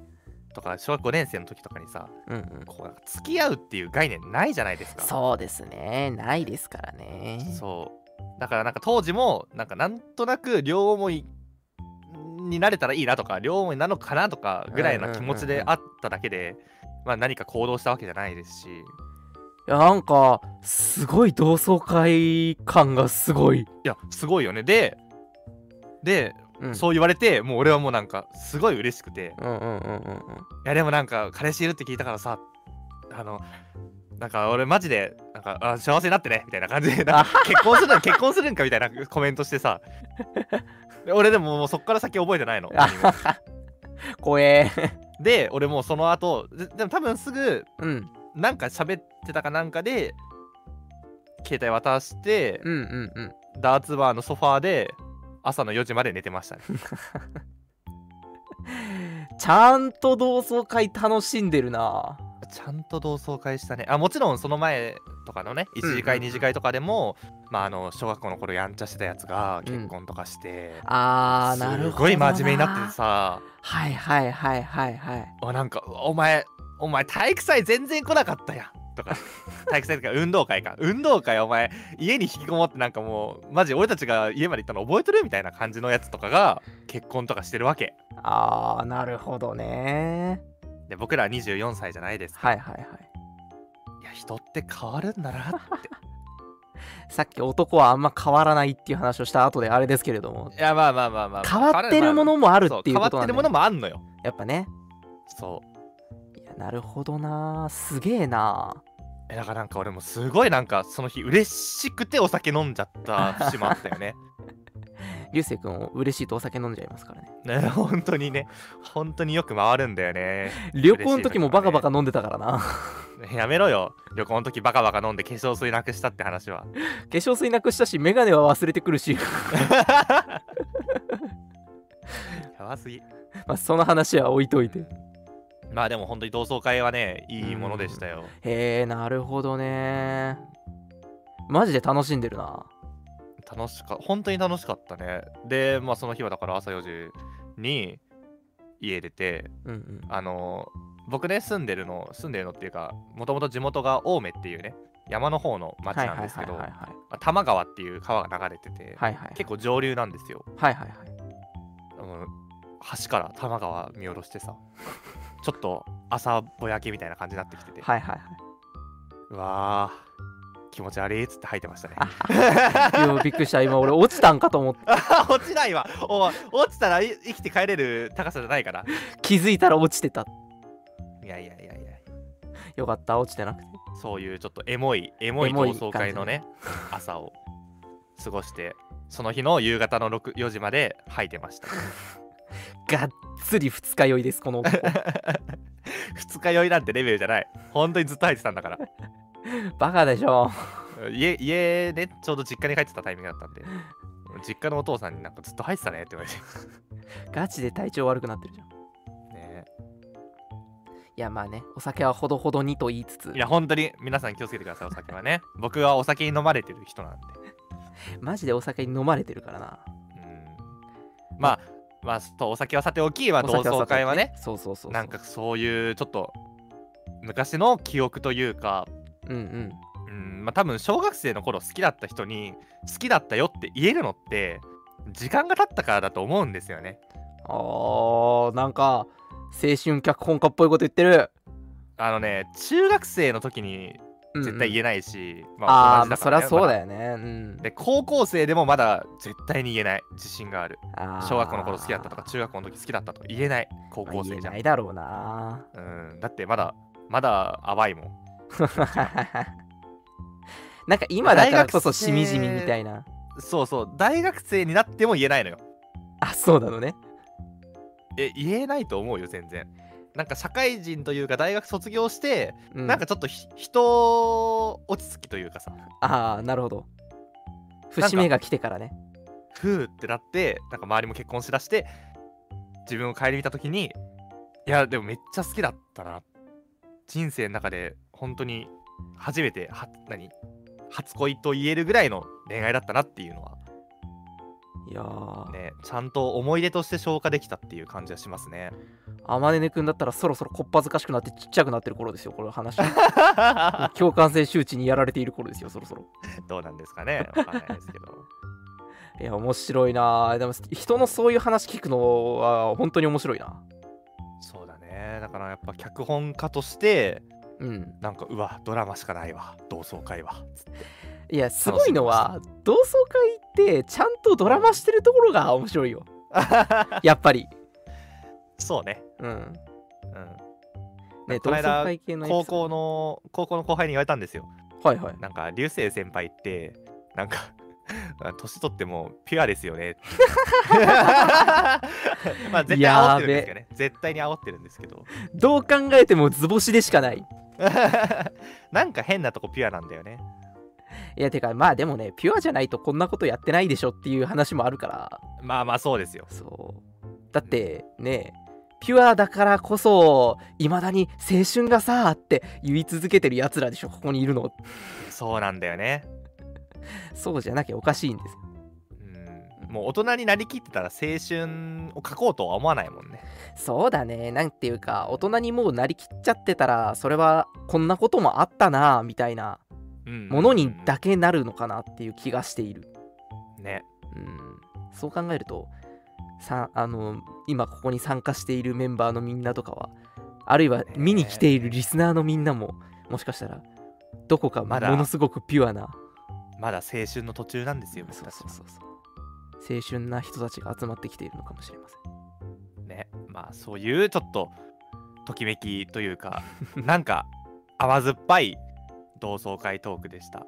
とか小学5年生の時とかにさうんうん。こう付き合うっていう概念ないじゃないですか。そうですね。ないですからね。そう。だからなんか当時もなんかなんとなく両思いになれたらいいなとか両思いなのかなとかぐらいな気持ちであっただけで、まあ何か行動したわけじゃないですし。いやなんかすごい同窓会感がすごい、いやすごいよね。でで、うん、そう言われてもう俺はもうなんかすごい嬉しくて。うんうんうんうんうん。いやでもなんか彼氏いるって聞いたからさあのなんか俺マジでなんかあ幸せになってねみたいな感じで [laughs] 結婚するん結婚するんかみたいなコメントしてさ。で俺でももうそっから先覚えてないの怖え。で俺もうその後ででも多分すぐうん。なんか喋ってたかなんかで携帯渡して、うんうんうん。ダーツバーのソファーで朝の4時まで寝てましたね。[laughs] ちゃんと同窓会楽しんでるな。ちゃんと同窓会したね。あもちろんその前とかのね1次会うんうん。2次会とかでも、まああの小学校の頃やんちゃしてたやつが結婚とかして、あーなるほどすごい真面目になっててさ。はいはいはいはいはい。あなんかお前お前体育祭全然来なかったやんとか体育祭とか運動会か。運動会お前家に引きこもってなんかもうマジ俺たちが家まで行ったの覚えてるみたいな感じのやつとかが結婚とかしてるわけ。あーなるほどね。で僕ら24歳じゃないですか、はいはいはい。いや人って変わるんだなって。[laughs] さっき男はあんま変わらないっていう話をした後であれですけれども。いやまあまあまあまあ、変わってるものもあるっていう変わことなんでってるものもあんのよ。やっぱね。そう。いやなるほどな。すげえなえだからなんか俺もすごいなんかその日嬉しくてお酒飲んじゃった節もあったよね。[laughs] 流星君嬉しいとお酒飲んじゃいますからね。ね本当にね。本当によく回るんだよね。旅行の時もバカバカ飲んでたからな。やめろよ。旅行の時バカバカ飲んで化粧水なくしたって話は。化粧水なくしたし眼鏡は忘れてくるし。[laughs] やばすぎ。まあその話は置いといてまあでも本当に同窓会はねいいものでしたよ。へえなるほどね。マジで楽しんでるな。楽しか本当に楽しかったね。でまあその日はだから朝4時に家出てうんうん。あの僕ね住んでるの住んでるのっていうかもともと地元が青梅っていうね山の方の町なんですけど多摩川っていう川が流れてて、はいはい結構上流なんですよ。はいはいはい。あの橋から多摩川見下ろしてさちょっと朝ぼやけみたいな感じになってきてて、はいはいはうわー気持ち悪いっつって吐いてましたね。いいやびっくりした。今俺落ちたんかと思って。[laughs] 落ちないわ。おい落ちたらい生きて帰れる高さじゃないから。気づいたら落ちてた。いやいやいやいや。よかった落ちてなくて。そういうちょっとエモいエモい同窓会のね朝を過ごしてその日の夕方の6 4時まで吐いてましたがっつり二日酔いですこの男。[laughs] 二日酔いなんてレベルじゃない。本当にずっと吐いてたんだから。[laughs] バカでしょ。家家ねちょうど実家に帰ってたタイミングだったんで。実家のお父さんになんかずっと吐いてたねって言われて。ガチで体調悪くなってるじゃん。ね。いやまあねお酒はほどほどにと言いつつ。いや本当に皆さん気をつけてくださいお酒はね。[laughs] 僕はお酒に飲まれてる人なんで。マジでお酒に飲まれてるからな。うん。まあまあそうお酒はさておき、まあ、同窓会はね。そうそうそう。なんかそういうちょっと昔の記憶というか、うんうん。うんまあ、多分小学生の頃好きだった人に好きだったよって言えるのって時間が経ったからだと思うんですよね。あーなんか青春脚本家っぽいこと言ってる、あのね中学生の時に絶対言えないし、ああ、まあ、同じだからねそりゃそうまだよね、うん。だで高校生でもまだ絶対に言えない。自信がある。小学校の頃好きだったとか中学校の時好きだったとか言えない。高校生じゃん、ないだろうな。うん、だってまだまだ淡いもん。[laughs] なんか今だからこそ大学生しみじみみたいな。そうそう。大学生になっても言えないのよ。あそうなのね。え言えないと思うよ全然なんか社会人というか大学卒業して、うん。なんかちょっとひ人落ち着きというかさ。ああなるほど。節目が来てからね。ふーってなってなんか周りも結婚しだして自分を顧みた時にいやでもめっちゃ好きだったな。人生の中で本当に初めては何初恋と言えるぐらいの恋愛だったなっていうのはいやー。ねちゃんと思い出として消化できたっていう感じはしますね。あまねねくんだったらそろそろこっぱずかしくなってちっちゃくなってる頃ですよこれ話。[laughs] 共感性周知にやられている頃ですよそろそろ。どうなんですかね。わかんないですけど。[laughs] いや面白いな。でも人のそういう話聞くのは本当に面白いな。そうだね。だからやっぱ脚本家としてうん。なんかうわドラマしかないわ。同窓会は。いやすごいのは同窓会ってちゃんとドラマしてるところが面白いよ。[laughs] やっぱり。そうね。うん。うん。ね同この間高校の高校の後輩に言われたんですよ。ドはいはい。なんか流星先輩ってなんかあ [laughs] 年取ってもピュアですよね。[laughs] まあ絶対煽ってるんですけどね。絶対に煽ってるんですけど。どう考えても図星でしかない。なんか変なとこピュアなんだよねいやてかまあでもねピュアじゃないとこんなことやってないでしょっていう話もあるから。まあまあそうですよ。そう。だってねピュアだからこそいまだに青春がさーって言い続けてるやつらでしょここにいるの。そうなんだよね。そうじゃなきゃおかしいんですよ。うん。もう大人になりきってたら青春を書こうとは思わないもんね。そうだね。なんていうか大人にもうなりきっちゃってたらそれはこんなこともあったなみたいなものにだけなるのかなっていう気がしている。ね。うん。そう考えるとさあの今ここに参加しているメンバーのみんなとかはあるいは見に来ているリスナーのみんなももしかしたらどこかもまだ。のすごくピュアなまだ青春の途中なんですよ僕そうそうそうそう。青春な人たちが集まってきているのかもしれません。ね。まあそういうちょっとときめきというかなんか甘酸っぱい同窓会トークでした。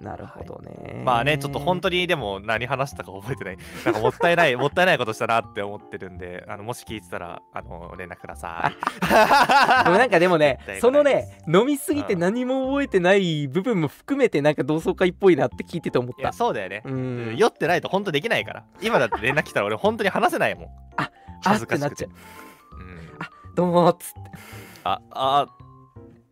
なるほどね、まあねちょっと本当にでも何話したか覚えてない。なんかもったいない [laughs] もったいないことしたなって思ってるんであのもし聞いてたらあの連絡ください。[laughs] でもなんかでもねそのね飲みすぎて何も覚えてない部分も含めてなんか同窓会っぽいなって聞いてて思った。そうだよね、うん。酔ってないと本当できないから。今だって連絡来たら俺本当に話せないもん。あ恥ずかしくて。ってなっう。ん。どうもっつって。ああ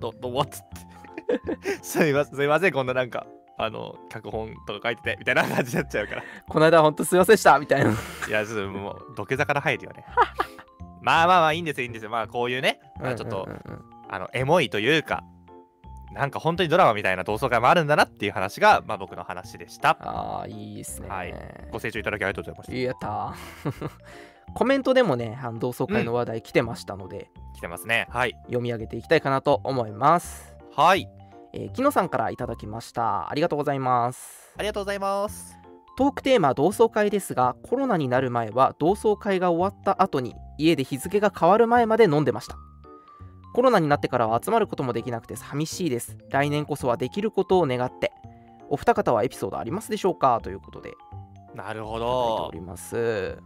どどうもっつって [laughs] すいませんすいませんこんななんかあの脚本とか書いててみたいな感じになっちゃうから。[laughs] この間ほんとすいませんでしたみたいな。いやちょっともう土下座から入るよね。[laughs] まあまあまあいいんですよいいんですよ。まあこういうね、まあ、ちょっと、うんうんうん。あのエモいというかなんか本当にドラマみたいな同窓会もあるんだなっていう話が、まあ、僕の話でした。ああいいですね、はい。ご清聴いただきありがとうございましやったー。コメントでもねあの同窓会の話題来てましたので、た来てますね。はい。読み上げていきたいかなと思います、はいえー、木野さんからいただきました。ありがとうございます。ありがとうございます。トークテーマ同窓会ですがコロナになる前は同窓会が終わった後に家で日付が変わる前まで飲んでました。コロナになってからは集まることもできなくて寂しいです。来年こそはできることを願って。お二方はエピソードありますでしょうか？ということでなるほど。おります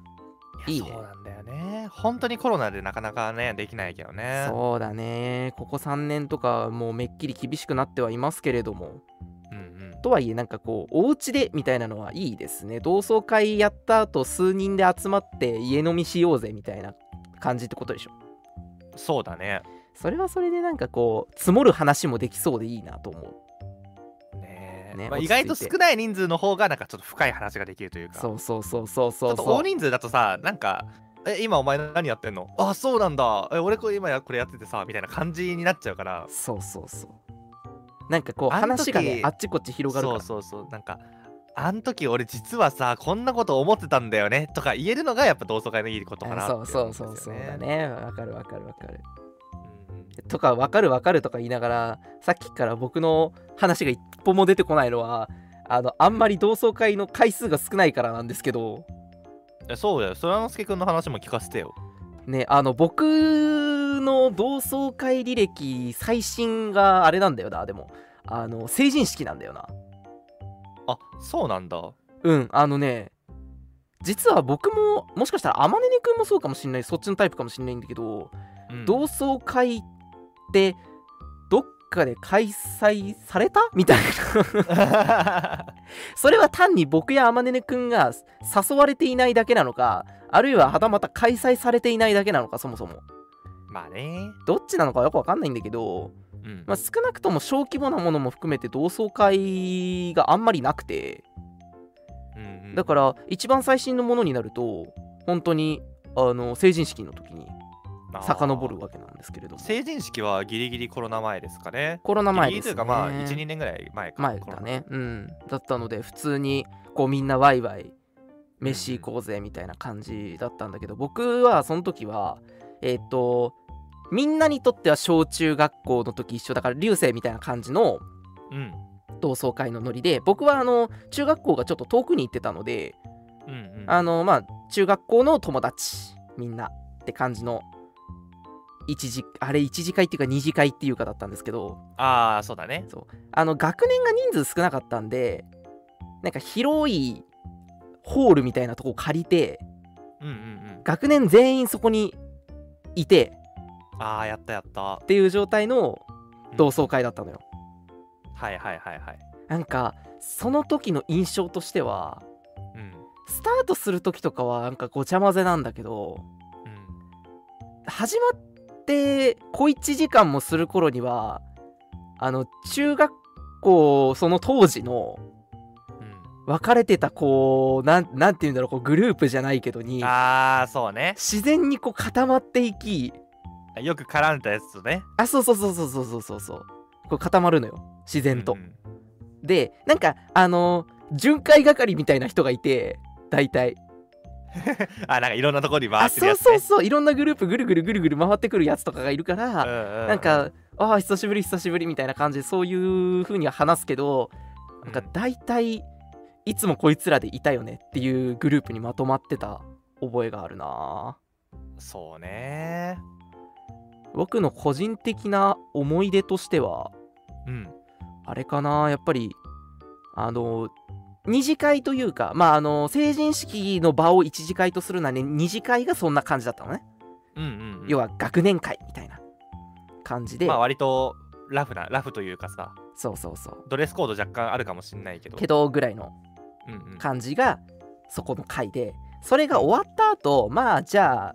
いいね。そうなんだよね。本当にコロナでなかなかねできないけどね。そうだね。ここ3年とかもうめっきり厳しくなってはいますけれども。うんうん。とはいえなんかこうお家でみたいなのはいいですね。同窓会やった後数人で集まって家飲みしようぜみたいな感じってことでしょ。そうだね。それはそれでなんかこう積もる話もできそうでいいなと思うねねまあ、意外と少ない人数の方がなんかちょっと深い話ができるというか。そうそうそうそうそうそう。大人数だとさなんかえ今お前何やってんの？あそうなんだ。え俺これ今やこれやっててさみたいな感じになっちゃうから。そうそうそう。なんかこう話がねあっちこっち広がるから。そうそうそう。なんかあん時俺実はさこんなこと思ってたんだよねとか言えるのがやっぱ同窓会のいいことかなってそう思そうそうそうだね。わかるわかるわかるとかわかるわかるとか言いながらさっきから僕の話が一歩も出てこないのはあのあんまり同窓会の回数が少ないからなんですけど。えそうだよ。そらのすけくんの話も聞かせてよ。ねあの僕の同窓会履歴最新があれなんだよなでも。あの成人式なんだよな。あそうなんだ。うんあのね実は僕ももしかしたらあまねねくんもそうかもしんないそっちのタイプかもしんないんだけど、うん。同窓会ってどっかで開催された？みたいな。[laughs] それは単に僕やあまねねくんが誘われていないだけなのかあるいははたまた開催されていないだけなのかそもそも。まあね。どっちなのかよくわかんないんだけど、うん。まあ、少なくとも小規模なものも含めて同窓会があんまりなくて。うんうん。だから一番最新のものになると本当にあの成人式の時に遡るわけなんですけれども。成人式はギリギリコロナ前ですかね。コロナ前ですね。ギリというかまあ12年ぐらい前か。前だね。うん。だったので普通にこうみんなワイワイ飯行こうぜみたいな感じだったんだけど僕はその時はえっ、とみんなにとっては小中学校の時一緒だから流星みたいな感じのうん。同窓会のノリで僕はあの中学校がちょっと遠くに行ってたのでうんうん。あのまあ中学校の友達みんなって感じの一次あれ一次会っていうか二次会っていうかだったんですけど。ああそうだね。そう。あの学年が人数少なかったんでなんか広いホールみたいなとこを借りてうんうんうん。学年全員そこにいてああやったやった。っていう状態のうん。同窓会だったのよ、はいはいはいはい。なんかその時の印象としてはうん。スタートする時とかはなんかごちゃ混ぜなんだけどうん。始まっって小1時間もする頃にはあの中学校その当時の別れてたこうなんなんて言うんだろうこうグループじゃないけどにああそうね。自然にこう固まっていきよく絡んだやつとね。あそうそうそうそうそうそうそうこう固まるのよ自然と、うん、でなんかあの巡回係みたいな人がいて大体。[laughs] あなんかいろんなところに回あってるそうやつ、ね、そうそういろんなグループぐるぐるぐるぐる回ってくるやつとかがいるから、ななんかああ久しぶり久しぶりみたいな感じでそういう風には話すけどなんか大体いつもこいつらでいたよねっていうグループにまとまってた覚えがあるな。そうね。僕の個人的な思い出としてはうん。あれかな。やっぱりあの二次会というかまああの成人式の場を一次会とするならね二次会がそんな感じだったのね、うんうん、うん、要は学年会みたいな感じで、まあ割とラフなラフというかさ。そうそうそう。ドレスコード若干あるかもしんないけど。けどぐらいの感じがそこの回で。それが終わった後まあじゃあ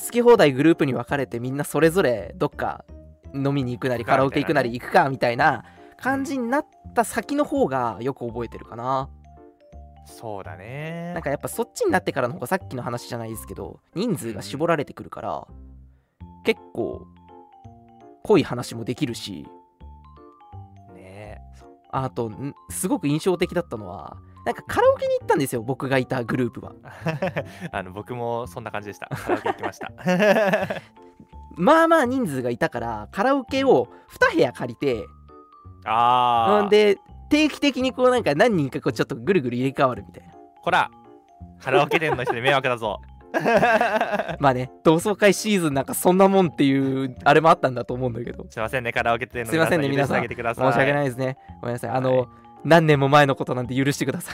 好き放題グループに分かれてみんなそれぞれどっか飲みに行くなりカラオケ行くなりみ行くかみたいな感じになった先の方がよく覚えてるかな。そうだね。なんかやっぱそっちになってからの方がさっきの話じゃないですけど人数が絞られてくるから結構濃い話もできるしね。あとんすごく印象的だったのはなんかカラオケに行ったんですよ僕がいたグループは。[laughs] あの僕もそんな感じでした。[laughs] カラオケ行きました。まあまあ人数がいたからカラオケを2部屋借りてああうんで定期的にこうなんか何人かこうちょっとぐるぐる入れ替わるみたいな。ほらカラオケ店の人で迷惑だぞ。[laughs] まあね同窓会シーズンなんかそんなもんっていうあれもあったんだと思うんだけど。すいませんねカラオケ店のすいませんね皆さん申し訳ないですね。ごめんなさい。あの、はい。何年も前のことなんで許してくださ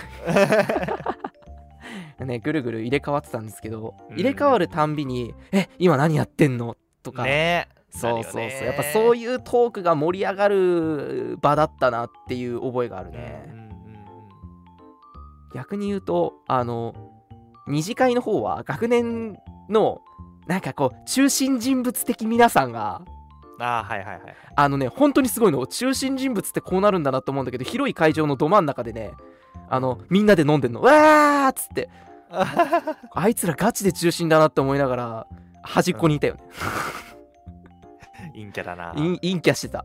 い。[laughs] ねぐるぐる入れ替わってたんですけどうん。入れ替わるたんびに「え今何やってんの?」とか、ねそうそうそう、やっぱそういうトークが盛り上がる場だったなっていう覚えがあるね、うんうんうん逆に言うとあの二次会の方は学年のなんかこう中心人物的皆さんがうんあーはいはいはいはい。あのね本当にすごいの。中心人物ってこうなるんだなと思うんだけど広い会場のど真ん中でねあのみんなで飲んでんの。わーっつって。[laughs] あいつらガチで中心だなって思いながら端っこにいたよね、陰キャだな。陰陰キャしてた。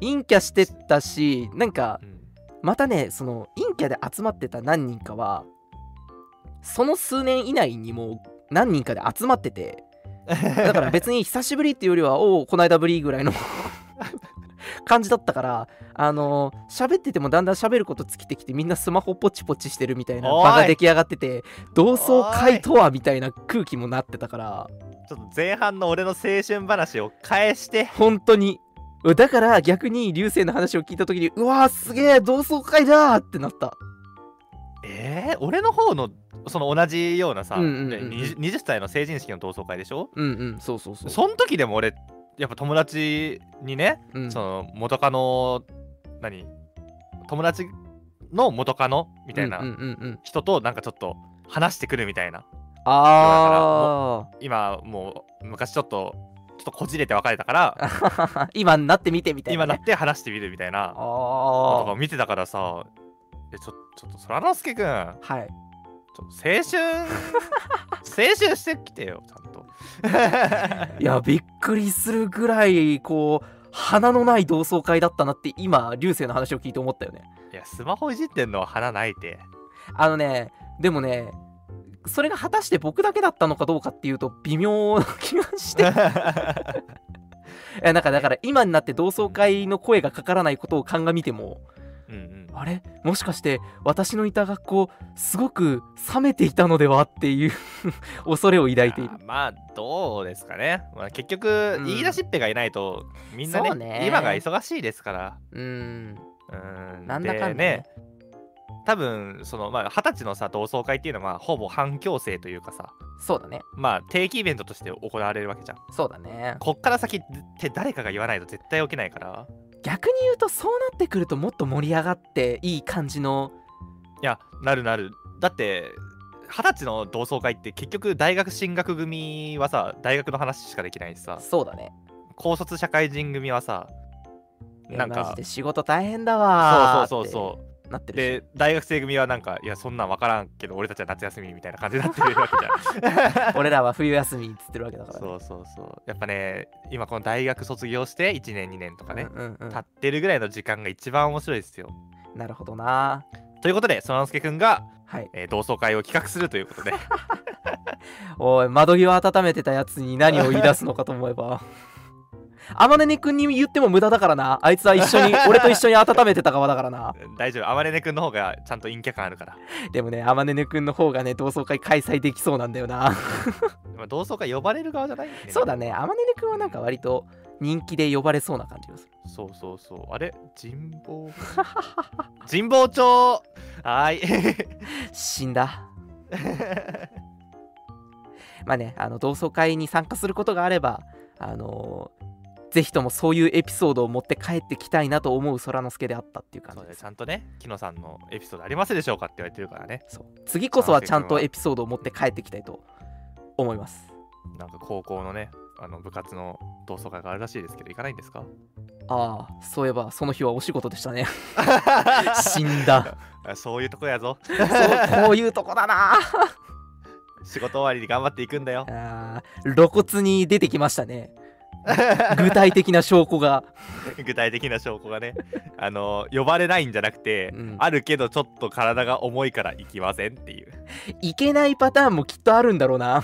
陰キャしてたしなんかうん。またねその陰キャで集まってた何人かはその数年以内にもう何人かで集まっててだから別に久しぶりっていうよりはおおこないだぶりぐらいの [laughs] 感じだったからあの喋っててもだんだん喋ること尽きてきてみんなスマホポチポチしてるみたいな場が出来上がってて同窓会とはみたいな空気もなってたからちょっと前半の俺の青春話を返して。本当に。だから逆に流星の話を聞いた時にうわーすげえ同窓会だーってなった。えー、俺の方のその同じようなさ、うんうんうんうん。ね 20, 20歳の成人式の同窓会でしょ？うんうんそうそうそう。そん時でも俺やっぱ友達にね、うん。その元カノ何友達の元カノみたいな人となんかちょっと話してくるみたいなあ今もう昔ちょっとちょっとこじれて別れたからあ [laughs] 今になってみてみたいな、ね、今なって話してみるみたいなとかあ見てたからさえちょちょっとそらのすけくんあはい。ちょっと青春 [laughs] 青春してきてよちゃんと。いやびっくりするぐらいこう花のない同窓会だったなって今流星の話を聞いて思ったよね。いやスマホいじってんのは花ないて。あのねでもねそれが果たして僕だけだったのかどうかっていうと微妙な気がして。[laughs] いやなんかだから今になって同窓会の声がかからないことを鑑みてもうんうん。あれ？もしかして私のいた学校すごく冷めていたのではっていう [laughs] 恐れを抱いている。あまあどうですかね、まあ、結局うん。言い出しっぺがいないとみんなね,、ね。今が忙しいですから。うーん。うん。なんだかんだでね多分そのまあ二十歳のさ同窓会っていうのはほぼ反強制というかさそうだね。まあ定期イベントとして行われるわけじゃん。そうだね。こっから先って誰かが言わないと絶対起きないから。逆に言うとそうなってくるともっと盛り上がっていい感じの。いやなるなる。だって二十歳の同窓会って結局大学進学組はさ大学の話しかできないしさ。そうだね。高卒社会人組はさなんか。仕事大変だわーそうそうそうそなってるで大学生組はなんかいやそんなん分からんけど俺たちは夏休みみたいな感じになってるわけじゃん。[laughs] 俺らは冬休みっつってるわけだから。ねそうそうそう。やっぱね今この大学卒業して1年2年とかね、うんうんうん。経ってるぐらいの時間が一番面白いですよ。なるほどな。ということでそらのすけくんが、はい。えー同窓会を企画するということで。[laughs] おい窓際温めてたやつに何を言い出すのかと思えばあまねねくんに言っても無駄だからな。あいつは一緒に [laughs] 俺と一緒に温めてた側だからな。大丈夫。あまねねくんの方がちゃんと陰キャ感あるから。でもねあまねねくんの方がね同窓会開催できそうなんだよな。まあ同窓会呼ばれる側じゃないんそうだね。あまねねくんはなんか割と人気で呼ばれそうな感じがする。そうそうそう。あれ？神保？[laughs] 神保町？はーい。[laughs] 死んだ。まあねあの同窓会に参加することがあればあのーぜひともそういうエピソードを持って帰ってきたいなと思う空之助であったっていう感じです。ちゃんとね木野さんのエピソードありますでしょうかって言われてるからね。そう次こそはちゃんとエピソードを持って帰ってきたいと思います。なんか高校のねあの部活の同窓会があるらしいですけど行かないんですか？ああそういえばその日はお仕事でしたね。[laughs] 死んだ。あそういうとこやぞ。そうこういうとこだな。仕事終わりに頑張っていくんだよ。露骨に出てきましたね [laughs] 具体的な証拠が。具体的な証拠がね。あの呼ばれないんじゃなくて、うん。あるけどちょっと体が重いから行きませんっていう。いけないパターンもきっとあるんだろうな。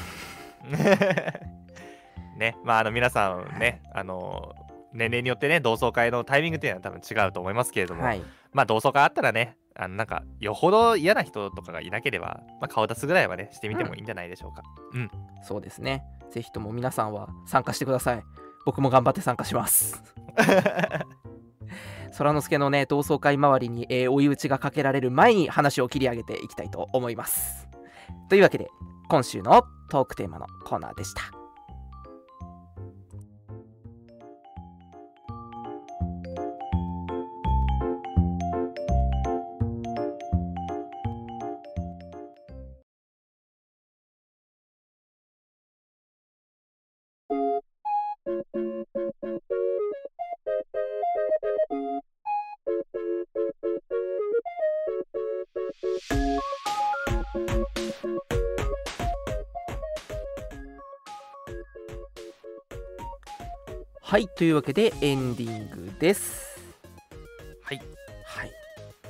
[laughs] ねまああの皆さんねあの年齢によってね同窓会のタイミングっていうのは多分違うと思いますけれども、はい。まあ同窓会あったらねあのなんかよほど嫌な人とかがいなければ、まあ、顔出すぐらいはねしてみてもいいんじゃないでしょうか、そうですね。ぜひとも皆さんは参加してください僕も頑張って参加します。[laughs] 空之助のね同窓会周りに、えー追い打ちがかけられる前に話を切り上げていきたいと思います。というわけで今週のトークテーマのコーナーでしたはいというわけでエンディングです。はい。はい。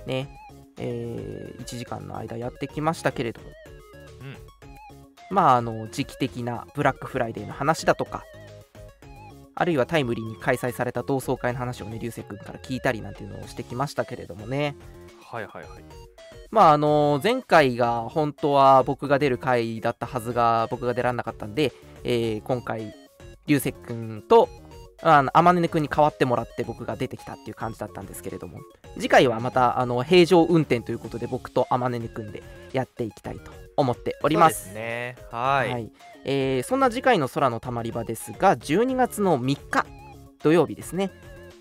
ね。えー1時間の間やってきましたけれども、うん。まああの時期的なブラックフライデーの話だとかあるいはタイムリーに開催された同窓会の話をね流星君から聞いたりなんていうのをしてきましたけれどもね。はいはいはい。まああの前回が本当は僕が出る回だったはずが僕が出られなかったんで、えー今回流星君とあの天音くんに代わってもらって僕が出てきたっていう感じだったんですけれども。次回はまたあの平常運転ということで僕と天音くんでやっていきたいと思っております。すね。はい。えーそんな次回の空のたまり場ですが12月の3日土曜日ですね、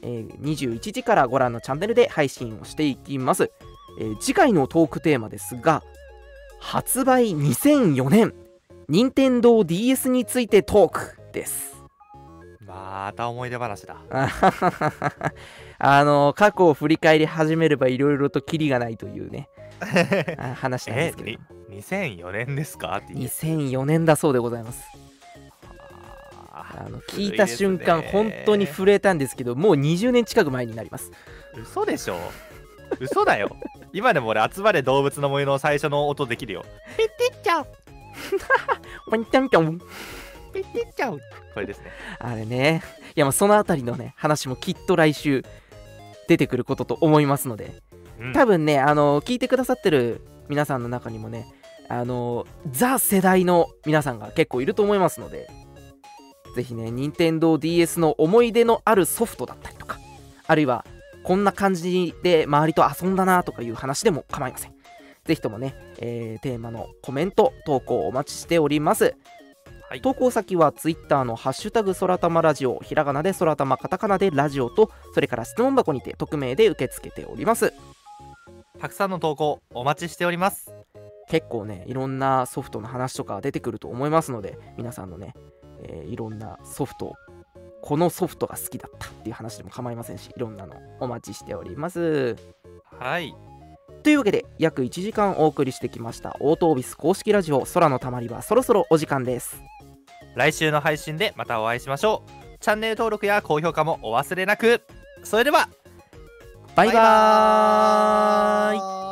えー21時からご覧のチャンネルで配信をしていきます、えー次回のトークテーマですが発売2004年任天堂 d s についてトークですまた思い出話だ。[laughs] あの過去を振り返り始めればいろいろとキリがないというね。[laughs] あ話なんでえすけど。に2004年ですか？っていう。2004年だそうでございます。ああの聞いた瞬間、本当に震えたんですけどもう20年近く前になります。ー嘘でしょ？嘘だよ。今でも俺集まれ動物の森の最初の音できるよ。ピッピッチャウ [laughs] ポンチャンピョンピッピッチャウこれですねあれねいやもうそのあたりのね話もきっと来週出てくることと思いますのでうん多分ねあの聞いてくださってる皆さんの中にもねあのザ世代の皆さんが結構いると思いますのでぜひね任天堂 d s の思い出のあるソフトだったりとかあるいはこんな感じで周りと遊んだなとかいう話でも構いませんぜひともね、えーテーマのコメント投稿お待ちしておりますはい。投稿先はツイッターのハッシュタグそらたまラジオひらがなでそらたまカタカナでラジオとそれから質問箱にて匿名で受け付けております。たくさんの投稿お待ちしております。結構ねいろんなソフトの話とか出てくると思いますので皆さんのね、えーいろんなソフトこのソフトが好きだったっていう話でも構いませんしいろんなのお待ちしております。はい。というわけで約1時間お送りしてきましたオートオービス公式ラジオ空のたまりはそろそろお時間です来週の配信でまたお会いしましょう。チャンネル登録や高評価もお忘れなく。それではバイバーイ。